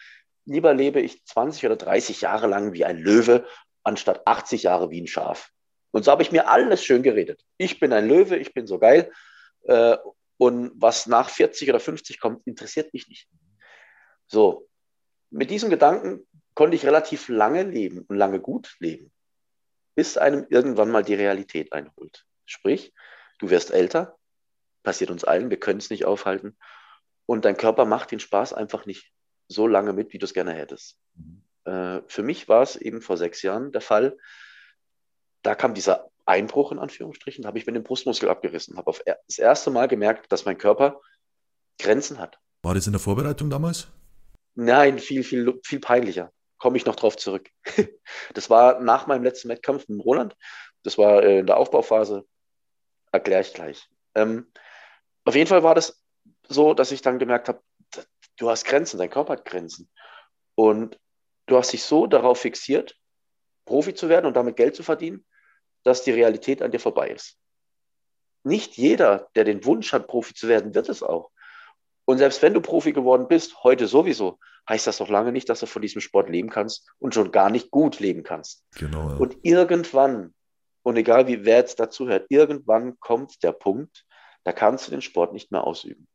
lieber lebe ich 20 oder 30 Jahre lang wie ein Löwe, anstatt 80 Jahre wie ein Schaf. Und so habe ich mir alles schön geredet. Ich bin ein Löwe, ich bin so geil. Äh, und was nach 40 oder 50 kommt, interessiert mich nicht. So, mit diesem Gedanken konnte ich relativ lange leben und lange gut leben, bis einem irgendwann mal die Realität einholt. Sprich, du wirst älter, passiert uns allen, wir können es nicht aufhalten und dein Körper macht den Spaß einfach nicht so lange mit, wie du es gerne hättest. Mhm. Äh, für mich war es eben vor sechs Jahren der Fall, da kam dieser Einbruch in Anführungsstrichen, habe ich mir den Brustmuskel abgerissen, habe auf das erste Mal gemerkt, dass mein Körper Grenzen hat. War das in der Vorbereitung damals? Nein, viel, viel, viel peinlicher. Komme ich noch drauf zurück. Das war nach meinem letzten Wettkampf mit Roland. Das war äh, in der Aufbauphase. Erkläre ich gleich. Ähm, auf jeden Fall war das so, dass ich dann gemerkt habe, du hast Grenzen, dein Körper hat Grenzen. Und du hast dich so darauf fixiert, Profi zu werden und damit Geld zu verdienen, dass die Realität an dir vorbei ist. Nicht jeder, der den Wunsch hat, Profi zu werden, wird es auch. Und selbst wenn du Profi geworden bist, heute sowieso, heißt das noch lange nicht, dass du von diesem Sport leben kannst und schon gar nicht gut leben kannst. Genau. Ja. Und irgendwann, und egal wie wer jetzt dazu hört, irgendwann kommt der Punkt, da kannst du den Sport nicht mehr ausüben.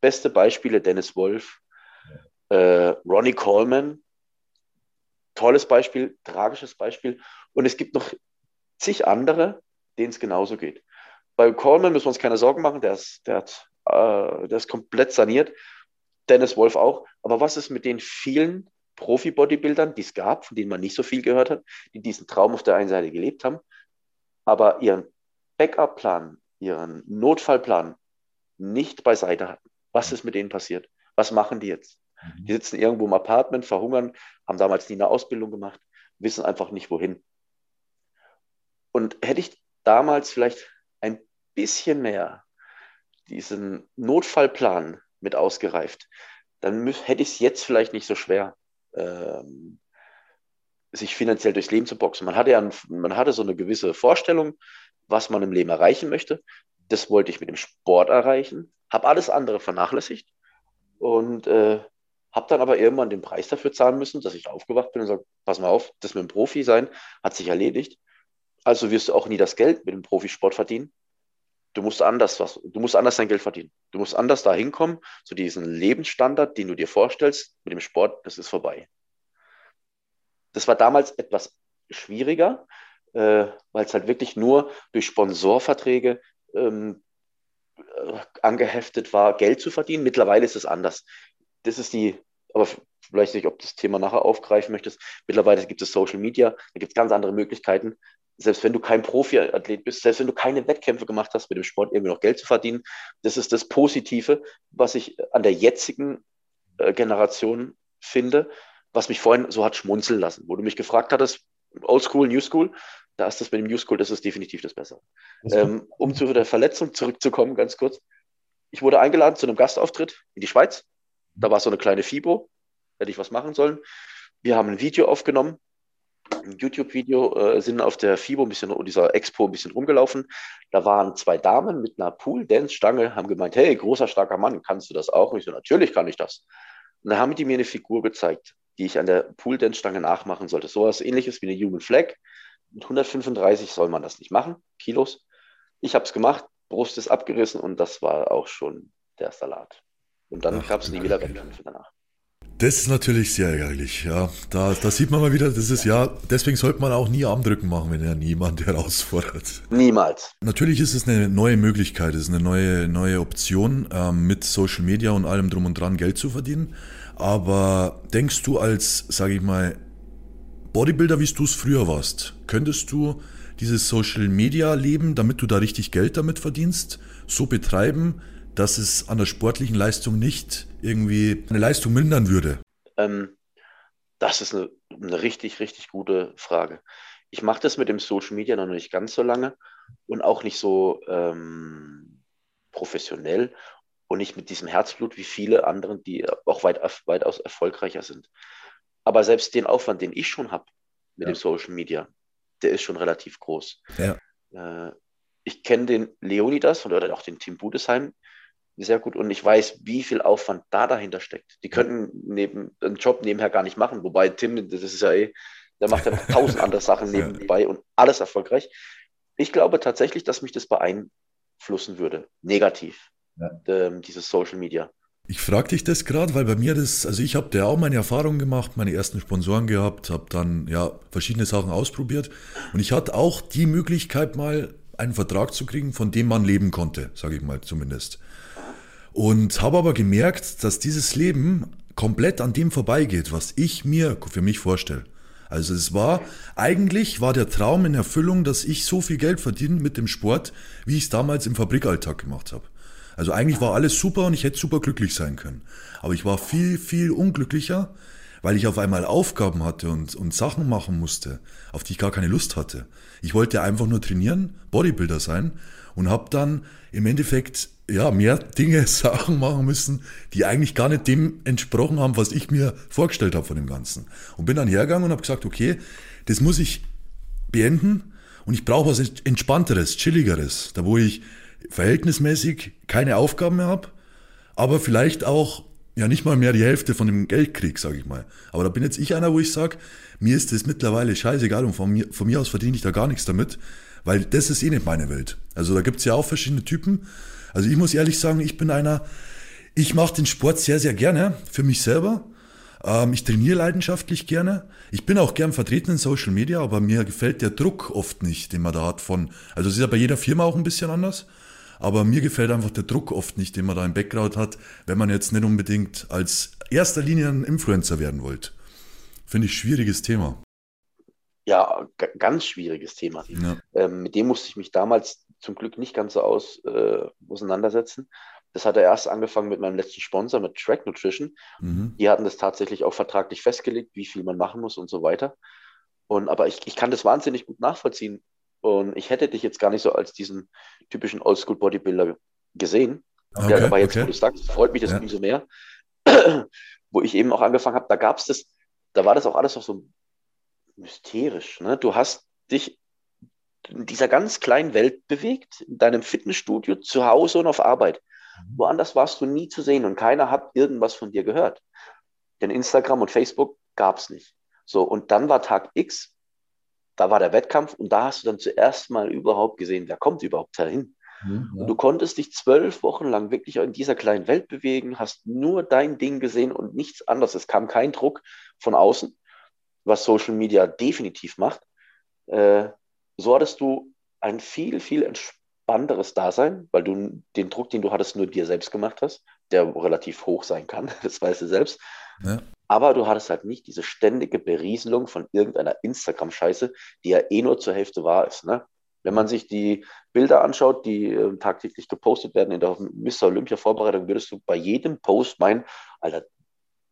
Beste Beispiele Dennis Wolf, äh, Ronnie Coleman, tolles Beispiel, tragisches Beispiel. Und es gibt noch zig andere, denen es genauso geht. Bei Coleman müssen wir uns keine Sorgen machen, der ist, der, hat, äh, der ist komplett saniert. Dennis Wolf auch. Aber was ist mit den vielen Profi-Bodybuildern, die es gab, von denen man nicht so viel gehört hat, die diesen Traum auf der einen Seite gelebt haben, aber ihren Backup-Plan, ihren Notfallplan nicht beiseite hatten? Was ist mit denen passiert? Was machen die jetzt? Die mhm. sitzen irgendwo im Apartment, verhungern, haben damals nie eine Ausbildung gemacht, wissen einfach nicht wohin. Und hätte ich damals vielleicht ein bisschen mehr diesen Notfallplan mit ausgereift, dann hätte ich es jetzt vielleicht nicht so schwer, ähm, sich finanziell durchs Leben zu boxen. Man hatte ja ein, man hatte so eine gewisse Vorstellung, was man im Leben erreichen möchte. Das wollte ich mit dem Sport erreichen habe alles andere vernachlässigt und äh, habe dann aber irgendwann den Preis dafür zahlen müssen, dass ich aufgewacht bin und sage, pass mal auf, das mit dem Profi sein hat sich erledigt. Also wirst du auch nie das Geld mit dem Profisport verdienen. Du musst anders was, du musst anders dein Geld verdienen. Du musst anders da hinkommen, zu diesem Lebensstandard, den du dir vorstellst, mit dem Sport, das ist vorbei. Das war damals etwas schwieriger, äh, weil es halt wirklich nur durch Sponsorverträge ähm, äh, angeheftet war, Geld zu verdienen. Mittlerweile ist es anders. Das ist die, aber vielleicht nicht, ob das Thema nachher aufgreifen möchtest. Mittlerweile gibt es Social Media, da gibt es ganz andere Möglichkeiten. Selbst wenn du kein Profiathlet bist, selbst wenn du keine Wettkämpfe gemacht hast, mit dem Sport irgendwie noch Geld zu verdienen, das ist das Positive, was ich an der jetzigen äh, Generation finde, was mich vorhin so hat schmunzeln lassen, wo du mich gefragt hattest, Old School, New School, da ist das mit dem New School, das ist definitiv das Bessere. Ähm, um zu der Verletzung zurückzukommen, ganz kurz. Ich wurde eingeladen zu einem Gastauftritt in die Schweiz. Da war so eine kleine FIBO, hätte ich was machen sollen. Wir haben ein Video aufgenommen, YouTube-Video, äh, sind auf der FIBO ein bisschen, dieser Expo ein bisschen rumgelaufen. Da waren zwei Damen mit einer Pool-Dance-Stange, haben gemeint, hey, großer, starker Mann, kannst du das auch? Und ich so, natürlich kann ich das. Und dann haben die mir eine Figur gezeigt, die ich an der Pool-Dance-Stange nachmachen sollte. So was ähnliches wie eine Human Flag, mit 135 soll man das nicht machen, Kilos. Ich habe es gemacht, Brust ist abgerissen und das war auch schon der Salat. Und dann gab es nie wieder Wettkämpfe danach. Das ist natürlich sehr ärgerlich, ja. Da, da sieht man mal wieder, das ist ja, deswegen sollte man auch nie Armdrücken machen, wenn er niemand herausfordert. Niemals. Natürlich ist es eine neue Möglichkeit, es ist eine neue, neue Option, ähm, mit Social Media und allem drum und dran Geld zu verdienen. Aber denkst du als, sage ich mal, Bodybuilder, wie du es früher warst, könntest du dieses Social Media Leben, damit du da richtig Geld damit verdienst, so betreiben, dass es an der sportlichen Leistung nicht irgendwie eine Leistung mindern würde? Ähm, das ist eine, eine richtig, richtig gute Frage. Ich mache das mit dem Social Media noch nicht ganz so lange und auch nicht so ähm, professionell und nicht mit diesem Herzblut wie viele anderen, die auch weit, weitaus erfolgreicher sind. Aber selbst den Aufwand, den ich schon habe mit ja. dem Social Media, der ist schon relativ groß. Ja. Äh, ich kenne den Leonidas oder auch den Tim Budesheim sehr gut und ich weiß, wie viel Aufwand da dahinter steckt. Die könnten neben, einen Job nebenher gar nicht machen, wobei Tim, das ist ja eh, der macht ja noch tausend andere Sachen nebenbei und alles erfolgreich. Ich glaube tatsächlich, dass mich das beeinflussen würde, negativ, ja. ähm, dieses Social Media. Ich frage dich das gerade, weil bei mir das, also ich habe da auch meine Erfahrungen gemacht, meine ersten Sponsoren gehabt, habe dann ja verschiedene Sachen ausprobiert und ich hatte auch die Möglichkeit mal einen Vertrag zu kriegen, von dem man leben konnte, sage ich mal zumindest. Und habe aber gemerkt, dass dieses Leben komplett an dem vorbeigeht, was ich mir für mich vorstelle. Also es war, eigentlich war der Traum in Erfüllung, dass ich so viel Geld verdiene mit dem Sport, wie ich es damals im Fabrikalltag gemacht habe. Also eigentlich war alles super und ich hätte super glücklich sein können. Aber ich war viel, viel unglücklicher, weil ich auf einmal Aufgaben hatte und, und Sachen machen musste, auf die ich gar keine Lust hatte. Ich wollte einfach nur trainieren, Bodybuilder sein und habe dann im Endeffekt ja mehr Dinge, Sachen machen müssen, die eigentlich gar nicht dem entsprochen haben, was ich mir vorgestellt habe von dem Ganzen. Und bin dann hergegangen und habe gesagt, okay, das muss ich beenden und ich brauche was entspannteres, chilligeres, da wo ich verhältnismäßig keine Aufgaben mehr habe, aber vielleicht auch ja nicht mal mehr die Hälfte von dem Geld krieg, sage ich mal. Aber da bin jetzt ich einer, wo ich sage, mir ist das mittlerweile scheißegal und von mir, von mir aus verdiene ich da gar nichts damit, weil das ist eh nicht meine Welt. Also da gibt's ja auch verschiedene Typen. Also ich muss ehrlich sagen, ich bin einer, ich mache den Sport sehr, sehr gerne für mich selber. Ähm, ich trainiere leidenschaftlich gerne. Ich bin auch gern vertreten in Social Media, aber mir gefällt der Druck oft nicht, den man da hat von, also es ist ja bei jeder Firma auch ein bisschen anders. Aber mir gefällt einfach der Druck oft nicht, den man da im Background hat, wenn man jetzt nicht unbedingt als erster Linie ein Influencer werden wollte. Finde ich schwieriges Thema. Ja, ganz schwieriges Thema. Ja. Ähm, mit dem musste ich mich damals zum Glück nicht ganz so aus, äh, auseinandersetzen. Das hat er erst angefangen mit meinem letzten Sponsor, mit Track Nutrition. Mhm. Die hatten das tatsächlich auch vertraglich festgelegt, wie viel man machen muss und so weiter. Und, aber ich, ich kann das wahnsinnig gut nachvollziehen, und ich hätte dich jetzt gar nicht so als diesen typischen Oldschool-Bodybuilder gesehen. Okay, ja, aber jetzt, okay. wo du sagst, freut mich das ja. umso mehr. wo ich eben auch angefangen habe, da gab es das, da war das auch alles noch so mysterisch. Ne? Du hast dich in dieser ganz kleinen Welt bewegt, in deinem Fitnessstudio, zu Hause und auf Arbeit. Mhm. Woanders warst du nie zu sehen und keiner hat irgendwas von dir gehört. Denn Instagram und Facebook gab es nicht. So, und dann war Tag X da war der Wettkampf und da hast du dann zuerst mal überhaupt gesehen, wer kommt überhaupt dahin. Mhm, ja. Und du konntest dich zwölf Wochen lang wirklich in dieser kleinen Welt bewegen, hast nur dein Ding gesehen und nichts anderes. Es kam kein Druck von außen, was Social Media definitiv macht. Äh, so hattest du ein viel, viel entspannteres Dasein, weil du den Druck, den du hattest, nur dir selbst gemacht hast, der relativ hoch sein kann, das weißt du selbst. Ja. Aber du hattest halt nicht diese ständige Berieselung von irgendeiner Instagram-Scheiße, die ja eh nur zur Hälfte wahr ist. Ne? Wenn man sich die Bilder anschaut, die äh, tagtäglich gepostet werden in der Mr. Olympia-Vorbereitung, würdest du bei jedem Post meinen, Alter,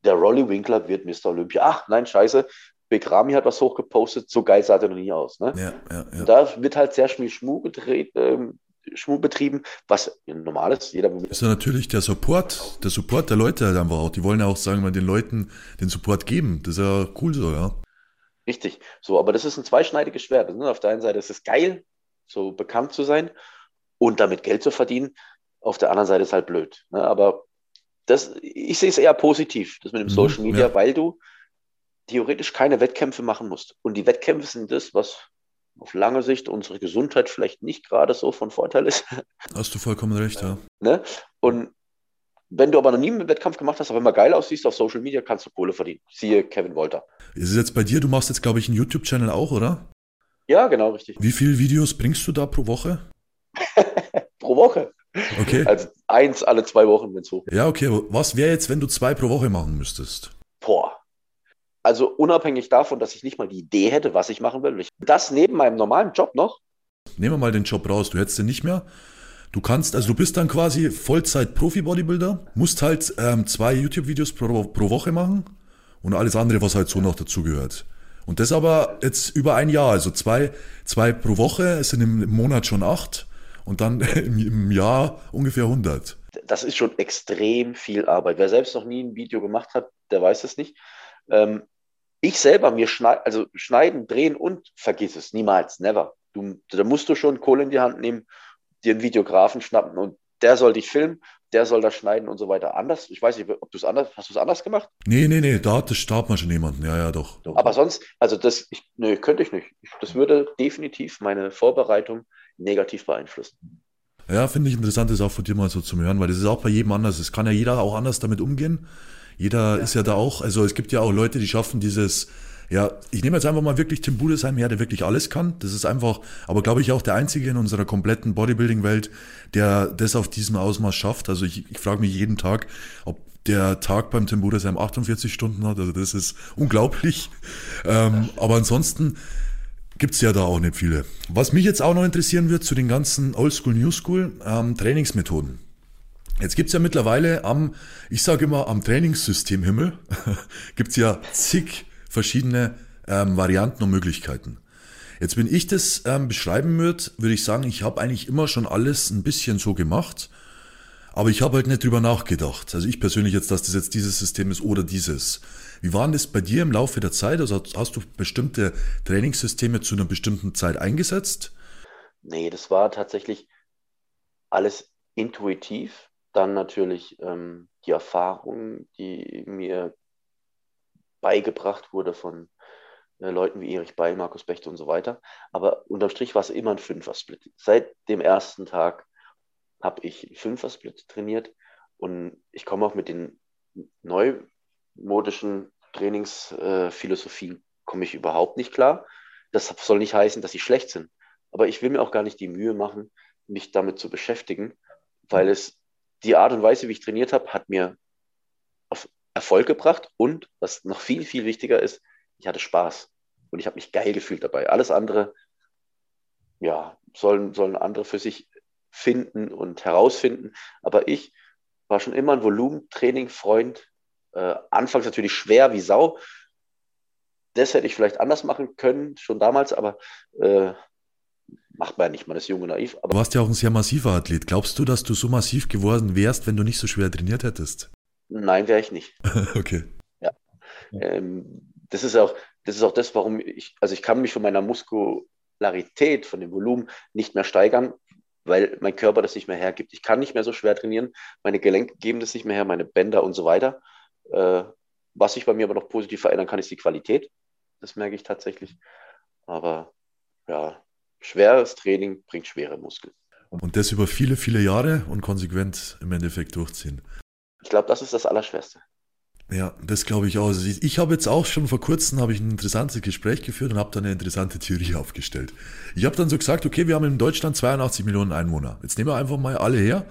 der Rolly Winkler wird Mr. Olympia. Ach, nein, scheiße, Big Rami hat was hochgepostet, so geil sah der noch nie aus. Ne? Ja, ja, ja. Da wird halt sehr viel Schmuh gedreht, ähm, Schmuck betrieben, was normal ist. Jeder ist ja natürlich der Support, der Support der Leute halt einfach auch. Die wollen ja auch, sagen wir, den Leuten den Support geben. Das ist ja cool so, ja. Richtig. So, aber das ist ein zweischneidiges Schwert. Ne? Auf der einen Seite ist es geil, so bekannt zu sein und damit Geld zu verdienen. Auf der anderen Seite ist es halt blöd. Ne? Aber das, ich sehe es eher positiv, das mit dem mhm, Social Media, ja. weil du theoretisch keine Wettkämpfe machen musst. Und die Wettkämpfe sind das, was auf lange Sicht unsere Gesundheit vielleicht nicht gerade so von Vorteil ist. Hast du vollkommen recht, ja. Ne? Und wenn du aber noch nie einen Wettkampf gemacht hast, aber immer geil aussiehst auf Social Media, kannst du Kohle verdienen. Siehe Kevin Wolter. Ist es jetzt bei dir, du machst jetzt, glaube ich, einen YouTube-Channel auch, oder? Ja, genau, richtig. Wie viele Videos bringst du da pro Woche? pro Woche. Okay. Also eins alle zwei Wochen, wenn es hoch Ja, okay. Was wäre jetzt, wenn du zwei pro Woche machen müsstest? Also unabhängig davon, dass ich nicht mal die Idee hätte, was ich machen will. Das neben meinem normalen Job noch. Nehmen wir mal den Job raus. Du hättest den nicht mehr. Du kannst, also du bist dann quasi Vollzeit-Profi-Bodybuilder, musst halt ähm, zwei YouTube-Videos pro, pro Woche machen und alles andere, was halt so noch dazugehört. Und das aber jetzt über ein Jahr, also zwei, zwei pro Woche, es sind im Monat schon acht und dann im Jahr ungefähr 100. Das ist schon extrem viel Arbeit. Wer selbst noch nie ein Video gemacht hat, der weiß es nicht. Ähm, ich selber mir schneiden, also schneiden, drehen und vergiss es, niemals, never. Du, da musst du schon Kohle in die Hand nehmen dir einen Videografen schnappen und der soll dich filmen, der soll das schneiden und so weiter. Anders, ich weiß nicht, ob du es anders, hast du es anders gemacht? Nee, nee, nee, da hat starb man schon jemanden, ja, ja, doch. doch. Aber sonst, also das, ich, nee, könnte ich nicht. Das würde definitiv meine Vorbereitung negativ beeinflussen. Ja, finde ich interessant, das auch von dir mal so zu hören, weil das ist auch bei jedem anders. Es kann ja jeder auch anders damit umgehen. Jeder ja. ist ja da auch, also es gibt ja auch Leute, die schaffen dieses, ja, ich nehme jetzt einfach mal wirklich Tim Budesheim her, der wirklich alles kann. Das ist einfach, aber glaube ich auch der Einzige in unserer kompletten Bodybuilding-Welt, der das auf diesem Ausmaß schafft. Also ich, ich frage mich jeden Tag, ob der Tag beim Tim Budesheim 48 Stunden hat. Also das ist unglaublich. Ähm, aber ansonsten gibt's ja da auch nicht viele. Was mich jetzt auch noch interessieren wird zu den ganzen Oldschool, Newschool ähm, Trainingsmethoden. Jetzt gibt's ja mittlerweile am, ich sage immer, am Trainingssystemhimmel gibt's ja zig verschiedene ähm, Varianten und Möglichkeiten. Jetzt, wenn ich das ähm, beschreiben würde, würde ich sagen, ich habe eigentlich immer schon alles ein bisschen so gemacht, aber ich habe halt nicht drüber nachgedacht. Also ich persönlich jetzt, dass das jetzt dieses System ist oder dieses. Wie waren das bei dir im Laufe der Zeit? Also hast du bestimmte Trainingssysteme zu einer bestimmten Zeit eingesetzt? Nee, das war tatsächlich alles intuitiv. Dann natürlich ähm, die Erfahrung, die mir beigebracht wurde von äh, Leuten wie Erich Beil, Markus Bechte und so weiter. Aber unterm Strich war es immer ein Fünfer-Split. Seit dem ersten Tag habe ich Fünfer-Split trainiert und ich komme auch mit den neumodischen Trainingsphilosophien äh, komme ich überhaupt nicht klar. Das soll nicht heißen, dass sie schlecht sind. Aber ich will mir auch gar nicht die Mühe machen, mich damit zu beschäftigen, weil es die Art und Weise, wie ich trainiert habe, hat mir auf Erfolg gebracht und was noch viel, viel wichtiger ist, ich hatte Spaß und ich habe mich geil gefühlt dabei. Alles andere, ja, sollen, sollen andere für sich finden und herausfinden. Aber ich war schon immer ein Volumentraining-Freund. Äh, anfangs natürlich schwer wie Sau. Das hätte ich vielleicht anders machen können, schon damals, aber äh, macht man ja nicht, man ist jung und naiv. du warst ja auch ein sehr massiver Athlet. Glaubst du, dass du so massiv geworden wärst, wenn du nicht so schwer trainiert hättest? Nein, wäre ich nicht. okay. Ja. Ähm, das ist auch, das ist auch das, warum ich, also ich kann mich von meiner Muskularität, von dem Volumen nicht mehr steigern, weil mein Körper das nicht mehr hergibt. Ich kann nicht mehr so schwer trainieren, meine Gelenke geben das nicht mehr her, meine Bänder und so weiter. Äh, was sich bei mir aber noch positiv verändern kann, ist die Qualität. Das merke ich tatsächlich. Aber ja, schweres Training bringt schwere Muskeln. Und das über viele, viele Jahre und konsequent im Endeffekt durchziehen. Ich glaube, das ist das Allerschwerste. Ja, das glaube ich auch. Also ich, ich habe jetzt auch schon vor kurzem habe ich ein interessantes Gespräch geführt und habe dann eine interessante Theorie aufgestellt. Ich habe dann so gesagt, okay, wir haben in Deutschland 82 Millionen Einwohner. Jetzt nehmen wir einfach mal alle her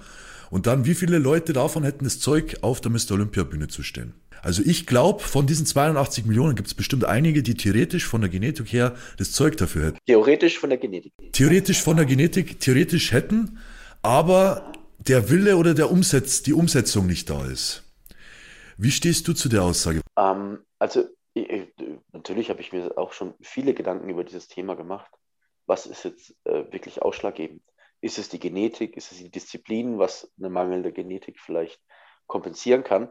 und dann, wie viele Leute davon hätten das Zeug, auf der Mr. Olympia Bühne zu stehen? Also ich glaube, von diesen 82 Millionen gibt es bestimmt einige, die theoretisch von der Genetik her das Zeug dafür hätten. Theoretisch von der Genetik. Theoretisch von der Genetik, theoretisch hätten, aber der Wille oder der Umsetz, die Umsetzung nicht da ist. Wie stehst du zu der Aussage? Ähm, also ich, natürlich habe ich mir auch schon viele Gedanken über dieses Thema gemacht. Was ist jetzt äh, wirklich ausschlaggebend? Ist es die Genetik? Ist es die Disziplin, was eine mangelnde Genetik vielleicht kompensieren kann?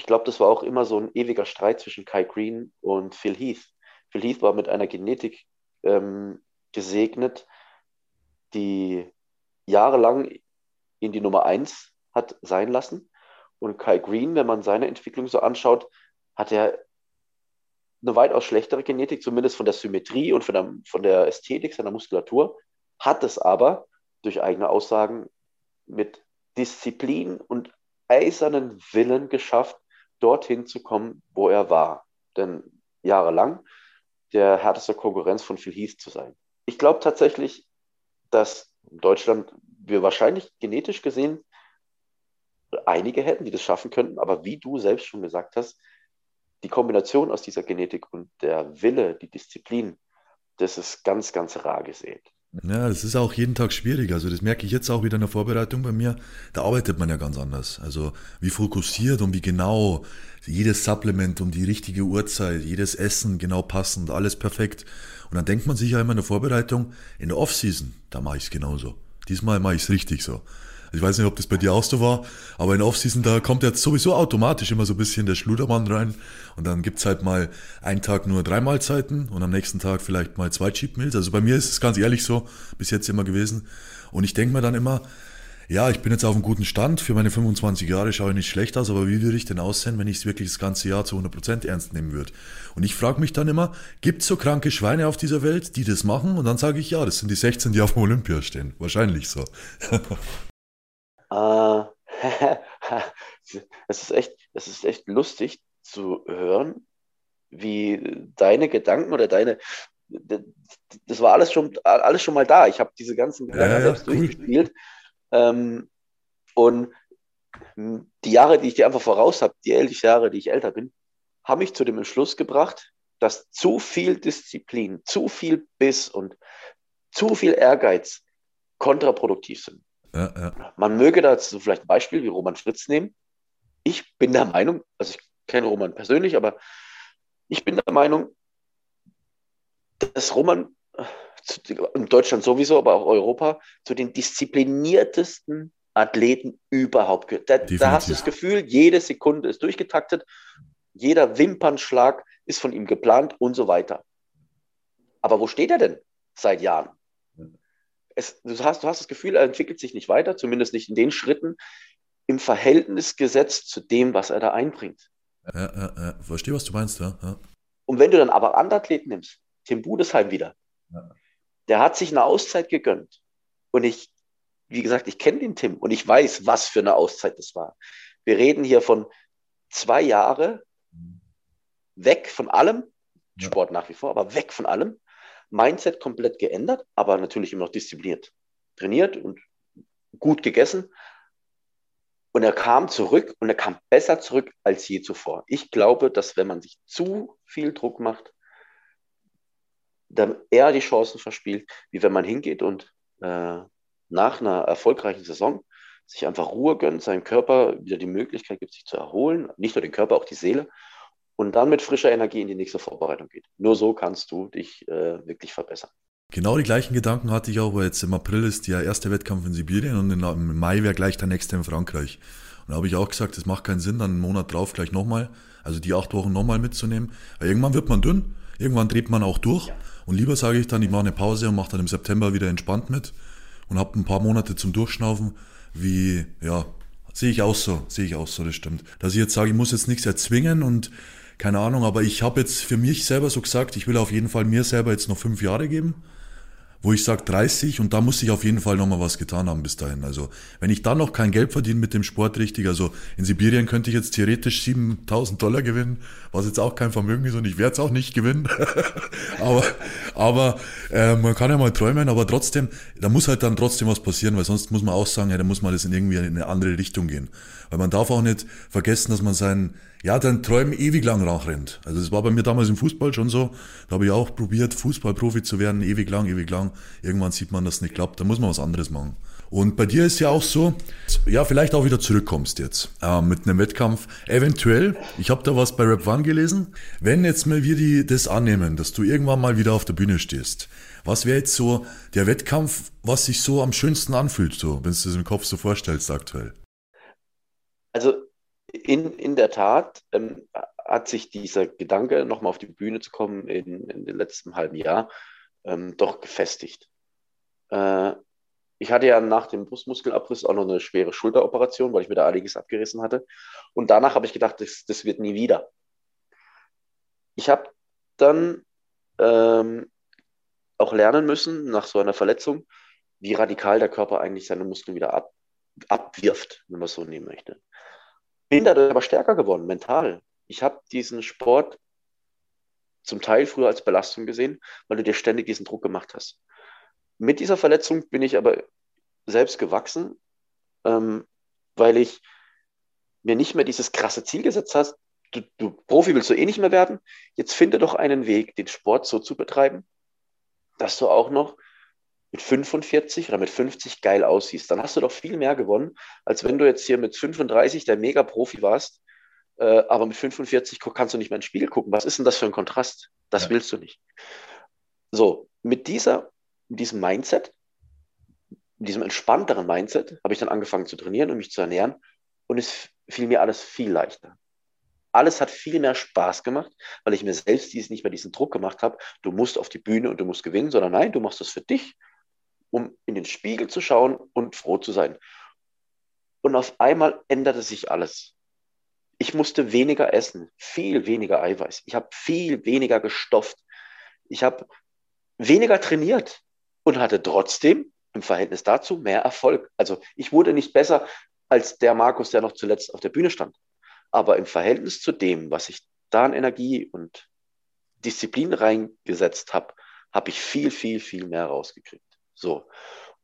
Ich glaube, das war auch immer so ein ewiger Streit zwischen Kai Green und Phil Heath. Phil Heath war mit einer Genetik ähm, gesegnet, die jahrelang ihn die Nummer 1 hat sein lassen. Und Kai Green, wenn man seine Entwicklung so anschaut, hat er eine weitaus schlechtere Genetik, zumindest von der Symmetrie und von der, von der Ästhetik seiner Muskulatur, hat es aber durch eigene Aussagen mit Disziplin und eisernen Willen geschafft, dorthin zu kommen, wo er war. Denn jahrelang der härteste Konkurrenz von Phil Heath zu sein. Ich glaube tatsächlich, dass Deutschland wir wahrscheinlich genetisch gesehen einige hätten, die das schaffen könnten. Aber wie du selbst schon gesagt hast, die Kombination aus dieser Genetik und der Wille, die Disziplin, das ist ganz, ganz rar gesät. Ja, das ist auch jeden Tag schwierig. Also das merke ich jetzt auch wieder in der Vorbereitung bei mir. Da arbeitet man ja ganz anders. Also wie fokussiert und wie genau jedes Supplement um die richtige Uhrzeit, jedes Essen genau passend, alles perfekt. Und dann denkt man sich ja immer in der Vorbereitung, in der Offseason, da mache ich es genauso. Diesmal mache ich es richtig so. Ich weiß nicht, ob das bei dir auch so war, aber in Offseason, da kommt jetzt sowieso automatisch immer so ein bisschen der Schludermann rein und dann gibt's halt mal einen Tag nur drei Mahlzeiten und am nächsten Tag vielleicht mal zwei Cheat Meals. Also bei mir ist es ganz ehrlich so, bis jetzt immer gewesen. Und ich denke mir dann immer, ja, ich bin jetzt auf einem guten Stand. Für meine 25 Jahre schaue ich nicht schlecht aus, aber wie würde ich denn aussehen, wenn ich es wirklich das ganze Jahr zu 100% ernst nehmen würde? Und ich frage mich dann immer, gibt es so kranke Schweine auf dieser Welt, die das machen? Und dann sage ich, ja, das sind die 16, die auf dem Olympia stehen. Wahrscheinlich so. Äh, es ist echt, es ist echt lustig zu hören, wie deine Gedanken oder deine, das war alles schon, alles schon mal da. Ich habe diese ganzen Gedanken ja, selbst cool. durchgespielt. Ähm, und die Jahre, die ich dir einfach voraus habe, die elf Jahre, die ich älter bin, haben mich zu dem Entschluss gebracht, dass zu viel Disziplin, zu viel Biss und zu viel Ehrgeiz kontraproduktiv sind. Ja, ja. Man möge dazu vielleicht ein Beispiel wie Roman Fritz nehmen. Ich bin der Meinung, also ich kenne Roman persönlich, aber ich bin der Meinung, dass Roman in Deutschland sowieso, aber auch Europa, zu den diszipliniertesten Athleten überhaupt gehört. Da, da, hast du das Gefühl, jede Sekunde ist durchgetaktet, jeder Wimpernschlag ist von ihm geplant und so weiter. Aber wo steht er denn seit Jahren? Es, du, hast, du hast das Gefühl, er entwickelt sich nicht weiter, zumindest nicht in den Schritten, im Verhältnis gesetzt zu dem, was er da einbringt. Ja, ja, ja. Verstehe, was du meinst, ja. ja. Und wenn du dann aber andere Athleten nimmst, Tim Budesheim wieder, ja der hat sich eine Auszeit gegönnt. Und ich, wie gesagt, ich kenne den Tim und ich weiß, was für eine Auszeit das war. Wir reden hier von zwei Jahre weg von allem. Sport nach wie vor, aber weg von allem. Mindset komplett geändert, aber natürlich immer noch diszipliniert. Trainiert und gut gegessen. Und er kam zurück und er kam besser zurück als je zuvor. Ich glaube, dass wenn man sich zu viel Druck macht, dann eher die Chancen verspielt, wie wenn man hingeht und äh, nach einer erfolgreichen Saison sich einfach Ruhe gönnt, seinem Körper wieder die Möglichkeit gibt, sich zu erholen, nicht nur den Körper, auch die Seele, und dann mit frischer Energie in die nächste Vorbereitung geht. Nur so kannst du dich äh, wirklich verbessern. Genau die gleichen Gedanken hatte ich auch, weil jetzt im April ist der erste Wettkampf in Sibirien und im Mai wäre gleich der nächste in Frankreich. Und da habe ich auch gesagt, es macht keinen Sinn, dann einen Monat drauf gleich nochmal, also die acht Wochen nochmal mitzunehmen. Weil irgendwann wird man dünn, irgendwann dreht man auch durch. Ja. Und lieber sage ich dann, ich mache eine Pause und mache dann im September wieder entspannt mit und habe ein paar Monate zum Durchschnaufen, wie, ja, sehe ich auch so, sehe ich auch so, das stimmt. Dass ich jetzt sage, ich muss jetzt nichts erzwingen und keine Ahnung, aber ich habe jetzt für mich selber so gesagt, ich will auf jeden Fall mir selber jetzt noch fünf Jahre geben wo ich sage 30 und da muss ich auf jeden Fall nochmal was getan haben bis dahin. Also wenn ich dann noch kein Geld verdiene mit dem Sport richtig, also in Sibirien könnte ich jetzt theoretisch 7000 Dollar gewinnen, was jetzt auch kein Vermögen ist und ich werde es auch nicht gewinnen. aber aber äh, man kann ja mal träumen, aber trotzdem, da muss halt dann trotzdem was passieren, weil sonst muss man auch sagen, ja, da muss man das in irgendwie in eine andere Richtung gehen. Weil man darf auch nicht vergessen, dass man seinen ja, dann Träumen ewig lang nachrennt. Also das war bei mir damals im Fußball schon so. Da habe ich auch probiert, Fußballprofi zu werden, ewig lang, ewig lang. Irgendwann sieht man, dass es nicht klappt. Da muss man was anderes machen. Und bei dir ist ja auch so, ja, vielleicht auch wieder zurückkommst jetzt äh, mit einem Wettkampf. Eventuell, ich habe da was bei Rap One gelesen, wenn jetzt mal wir die das annehmen, dass du irgendwann mal wieder auf der Bühne stehst. Was wäre jetzt so der Wettkampf, was sich so am schönsten anfühlt, so, wenn du es im Kopf so vorstellst aktuell? Also in, in der Tat ähm, hat sich dieser Gedanke, nochmal auf die Bühne zu kommen in, in dem letzten halben Jahr, ähm, doch gefestigt. Äh, ich hatte ja nach dem Brustmuskelabriss auch noch eine schwere Schulteroperation, weil ich mir da einiges abgerissen hatte. Und danach habe ich gedacht, das, das wird nie wieder. Ich habe dann ähm, auch lernen müssen, nach so einer Verletzung, wie radikal der Körper eigentlich seine Muskeln wieder ab, abwirft, wenn man es so nehmen möchte bin dadurch aber stärker geworden, mental. Ich habe diesen Sport zum Teil früher als Belastung gesehen, weil du dir ständig diesen Druck gemacht hast. Mit dieser Verletzung bin ich aber selbst gewachsen, ähm, weil ich mir nicht mehr dieses krasse Ziel gesetzt hast, du, du Profi willst du eh nicht mehr werden, jetzt finde doch einen Weg, den Sport so zu betreiben, dass du auch noch mit 45 oder mit 50 geil aussiehst, dann hast du doch viel mehr gewonnen, als wenn du jetzt hier mit 35 der Mega-Profi warst, äh, aber mit 45 kannst du nicht mehr ins Spiegel gucken. Was ist denn das für ein Kontrast? Das ja. willst du nicht. So, mit dieser, mit diesem Mindset, mit diesem entspannteren Mindset, habe ich dann angefangen zu trainieren und mich zu ernähren und es fiel mir alles viel leichter. Alles hat viel mehr Spaß gemacht, weil ich mir selbst dies nicht mehr diesen Druck gemacht habe, du musst auf die Bühne und du musst gewinnen, sondern nein, du machst das für dich, um in den Spiegel zu schauen und froh zu sein. Und auf einmal änderte sich alles. Ich musste weniger essen, viel weniger Eiweiß. Ich habe viel weniger gestofft. Ich habe weniger trainiert und hatte trotzdem im Verhältnis dazu mehr Erfolg. Also ich wurde nicht besser als der Markus, der noch zuletzt auf der Bühne stand. Aber im Verhältnis zu dem, was ich da an Energie und Disziplin reingesetzt habe, habe ich viel, viel, viel mehr rausgekriegt. So.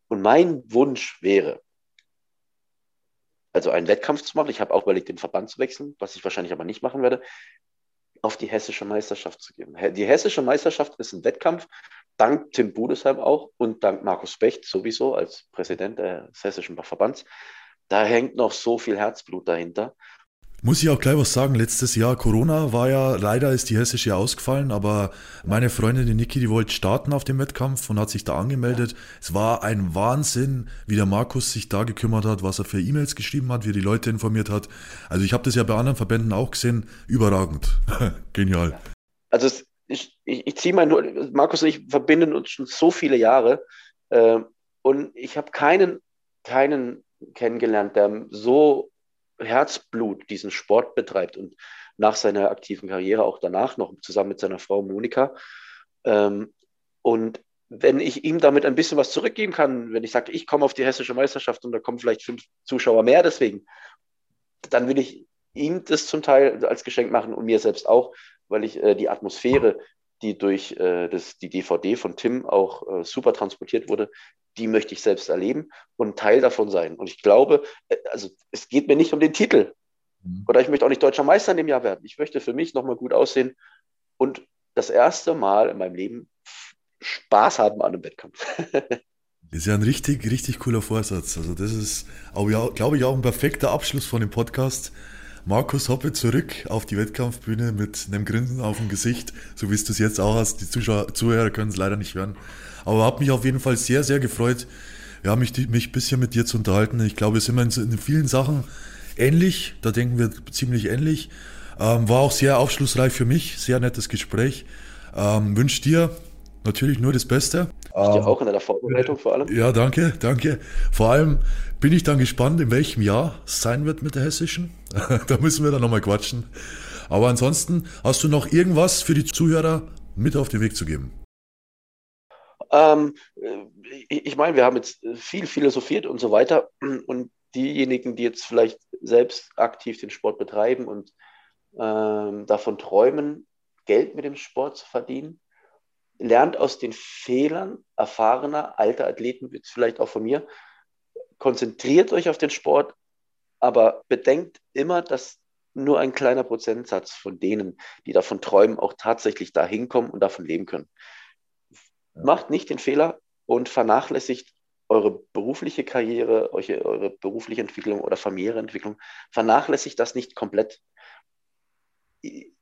Und mein Wunsch wäre, also einen Wettkampf zu machen. Ich habe auch überlegt, den Verband zu wechseln, was ich wahrscheinlich aber nicht machen werde, auf die hessische Meisterschaft zu gehen. Die hessische Meisterschaft ist ein Wettkampf, dank Tim Budesheim auch und dank Markus Becht sowieso als Präsident des hessischen Verbands. Da hängt noch so viel Herzblut dahinter. Muss ich auch gleich was sagen, letztes Jahr Corona war ja, leider ist die hessische ausgefallen, aber meine Freundin die Niki, die wollte starten auf dem Wettkampf und hat sich da angemeldet. Es war ein Wahnsinn, wie der Markus sich da gekümmert hat, was er für E-Mails geschrieben hat, wie er die Leute informiert hat. Also ich habe das ja bei anderen Verbänden auch gesehen, überragend. Genial. Also es, ich, ich, ich ziehe nur, Markus und ich verbinden uns schon so viele Jahre äh, und ich habe keinen, keinen kennengelernt, der so Herzblut diesen Sport betreibt und nach seiner aktiven Karriere auch danach noch zusammen mit seiner Frau Monika. Ähm, und wenn ich ihm damit ein bisschen was zurückgeben kann, wenn ich sage, ich komme auf die hessische Meisterschaft und da kommen vielleicht fünf Zuschauer mehr deswegen, dann will ich ihm das zum Teil als Geschenk machen und mir selbst auch, weil ich äh, die Atmosphäre, die durch äh, das, die DVD von Tim auch äh, super transportiert wurde, die möchte ich selbst erleben und Teil davon sein. Und ich glaube, äh, also es geht mir nicht um den Titel. Mhm. Oder ich möchte auch nicht deutscher Meister in dem Jahr werden. Ich möchte für mich nochmal gut aussehen und das erste Mal in meinem Leben Spaß haben an einem Wettkampf. Das ist ja ein richtig, richtig cooler Vorsatz. Also das ist, glaube ich, auch ein perfekter Abschluss von dem Podcast. Markus Hoppe zurück auf die Wettkampfbühne mit einem Grinsen auf dem Gesicht, so wie du es jetzt auch hast. Die Zuschauer, Zuhörer können es leider nicht hören. Aber habe mich auf jeden Fall sehr, sehr gefreut, ja, mich, mich ein bisschen mit dir zu unterhalten. Ich glaube, wir sind in, in vielen Sachen ähnlich. Da denken wir ziemlich ähnlich. Ähm, war auch sehr aufschlussreich für mich. Sehr nettes Gespräch. Ähm, Wünsche dir natürlich nur das Beste. Ich dir auch in der Vorbereitung vor allem. Ja, danke, danke. Vor allem bin ich dann gespannt, in welchem Jahr es sein wird mit der Hessischen. da müssen wir dann nochmal quatschen. Aber ansonsten, hast du noch irgendwas für die Zuhörer mit auf den Weg zu geben? Ähm, ich, ich meine, wir haben jetzt viel philosophiert und so weiter. Und diejenigen, die jetzt vielleicht selbst aktiv den Sport betreiben und ähm, davon träumen, Geld mit dem Sport zu verdienen, lernt aus den Fehlern erfahrener, alter Athleten, vielleicht auch von mir, konzentriert euch auf den Sport, aber bedenkt immer, dass nur ein kleiner Prozentsatz von denen, die davon träumen, auch tatsächlich da hinkommen und davon leben können. Macht nicht den Fehler und vernachlässigt eure berufliche Karriere, eure, eure berufliche Entwicklung oder familiäre Entwicklung. Vernachlässigt das nicht komplett.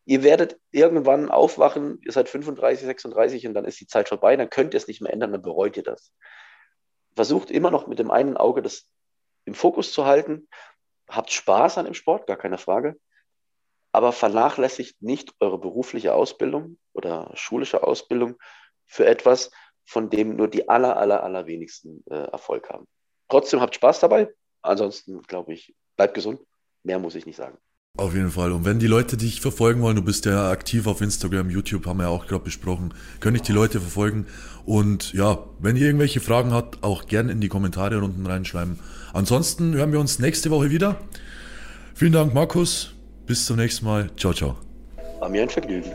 Ihr werdet irgendwann aufwachen, ihr seid 35, 36 und dann ist die Zeit vorbei, dann könnt ihr es nicht mehr ändern, dann bereut ihr das. Versucht immer noch mit dem einen Auge das im Fokus zu halten. Habt Spaß an dem Sport, gar keine Frage. Aber vernachlässigt nicht eure berufliche Ausbildung oder schulische Ausbildung für etwas, von dem nur die aller, aller, allerwenigsten äh, Erfolg haben. Trotzdem habt Spaß dabei. Ansonsten, glaube ich, bleibt gesund. Mehr muss ich nicht sagen. Auf jeden Fall. Und wenn die Leute dich verfolgen wollen, du bist ja aktiv auf Instagram, YouTube, haben wir ja auch gerade besprochen, können ich die Leute verfolgen. Und ja, wenn ihr irgendwelche Fragen habt, auch gerne in die Kommentare unten reinschreiben. Ansonsten hören wir uns nächste Woche wieder. Vielen Dank, Markus. Bis zum nächsten Mal. Ciao, ciao. War mir ein Vergnügen.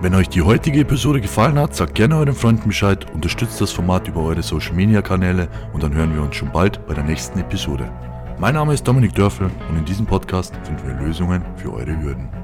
Wenn euch die heutige Episode gefallen hat, sagt gerne euren Freunden Bescheid, unterstützt das Format über eure Social Media Kanäle und dann hören wir uns schon bald bei der nächsten Episode. Mein Name ist Dominik Dörfel und in diesem Podcast finden wir Lösungen für eure Hürden.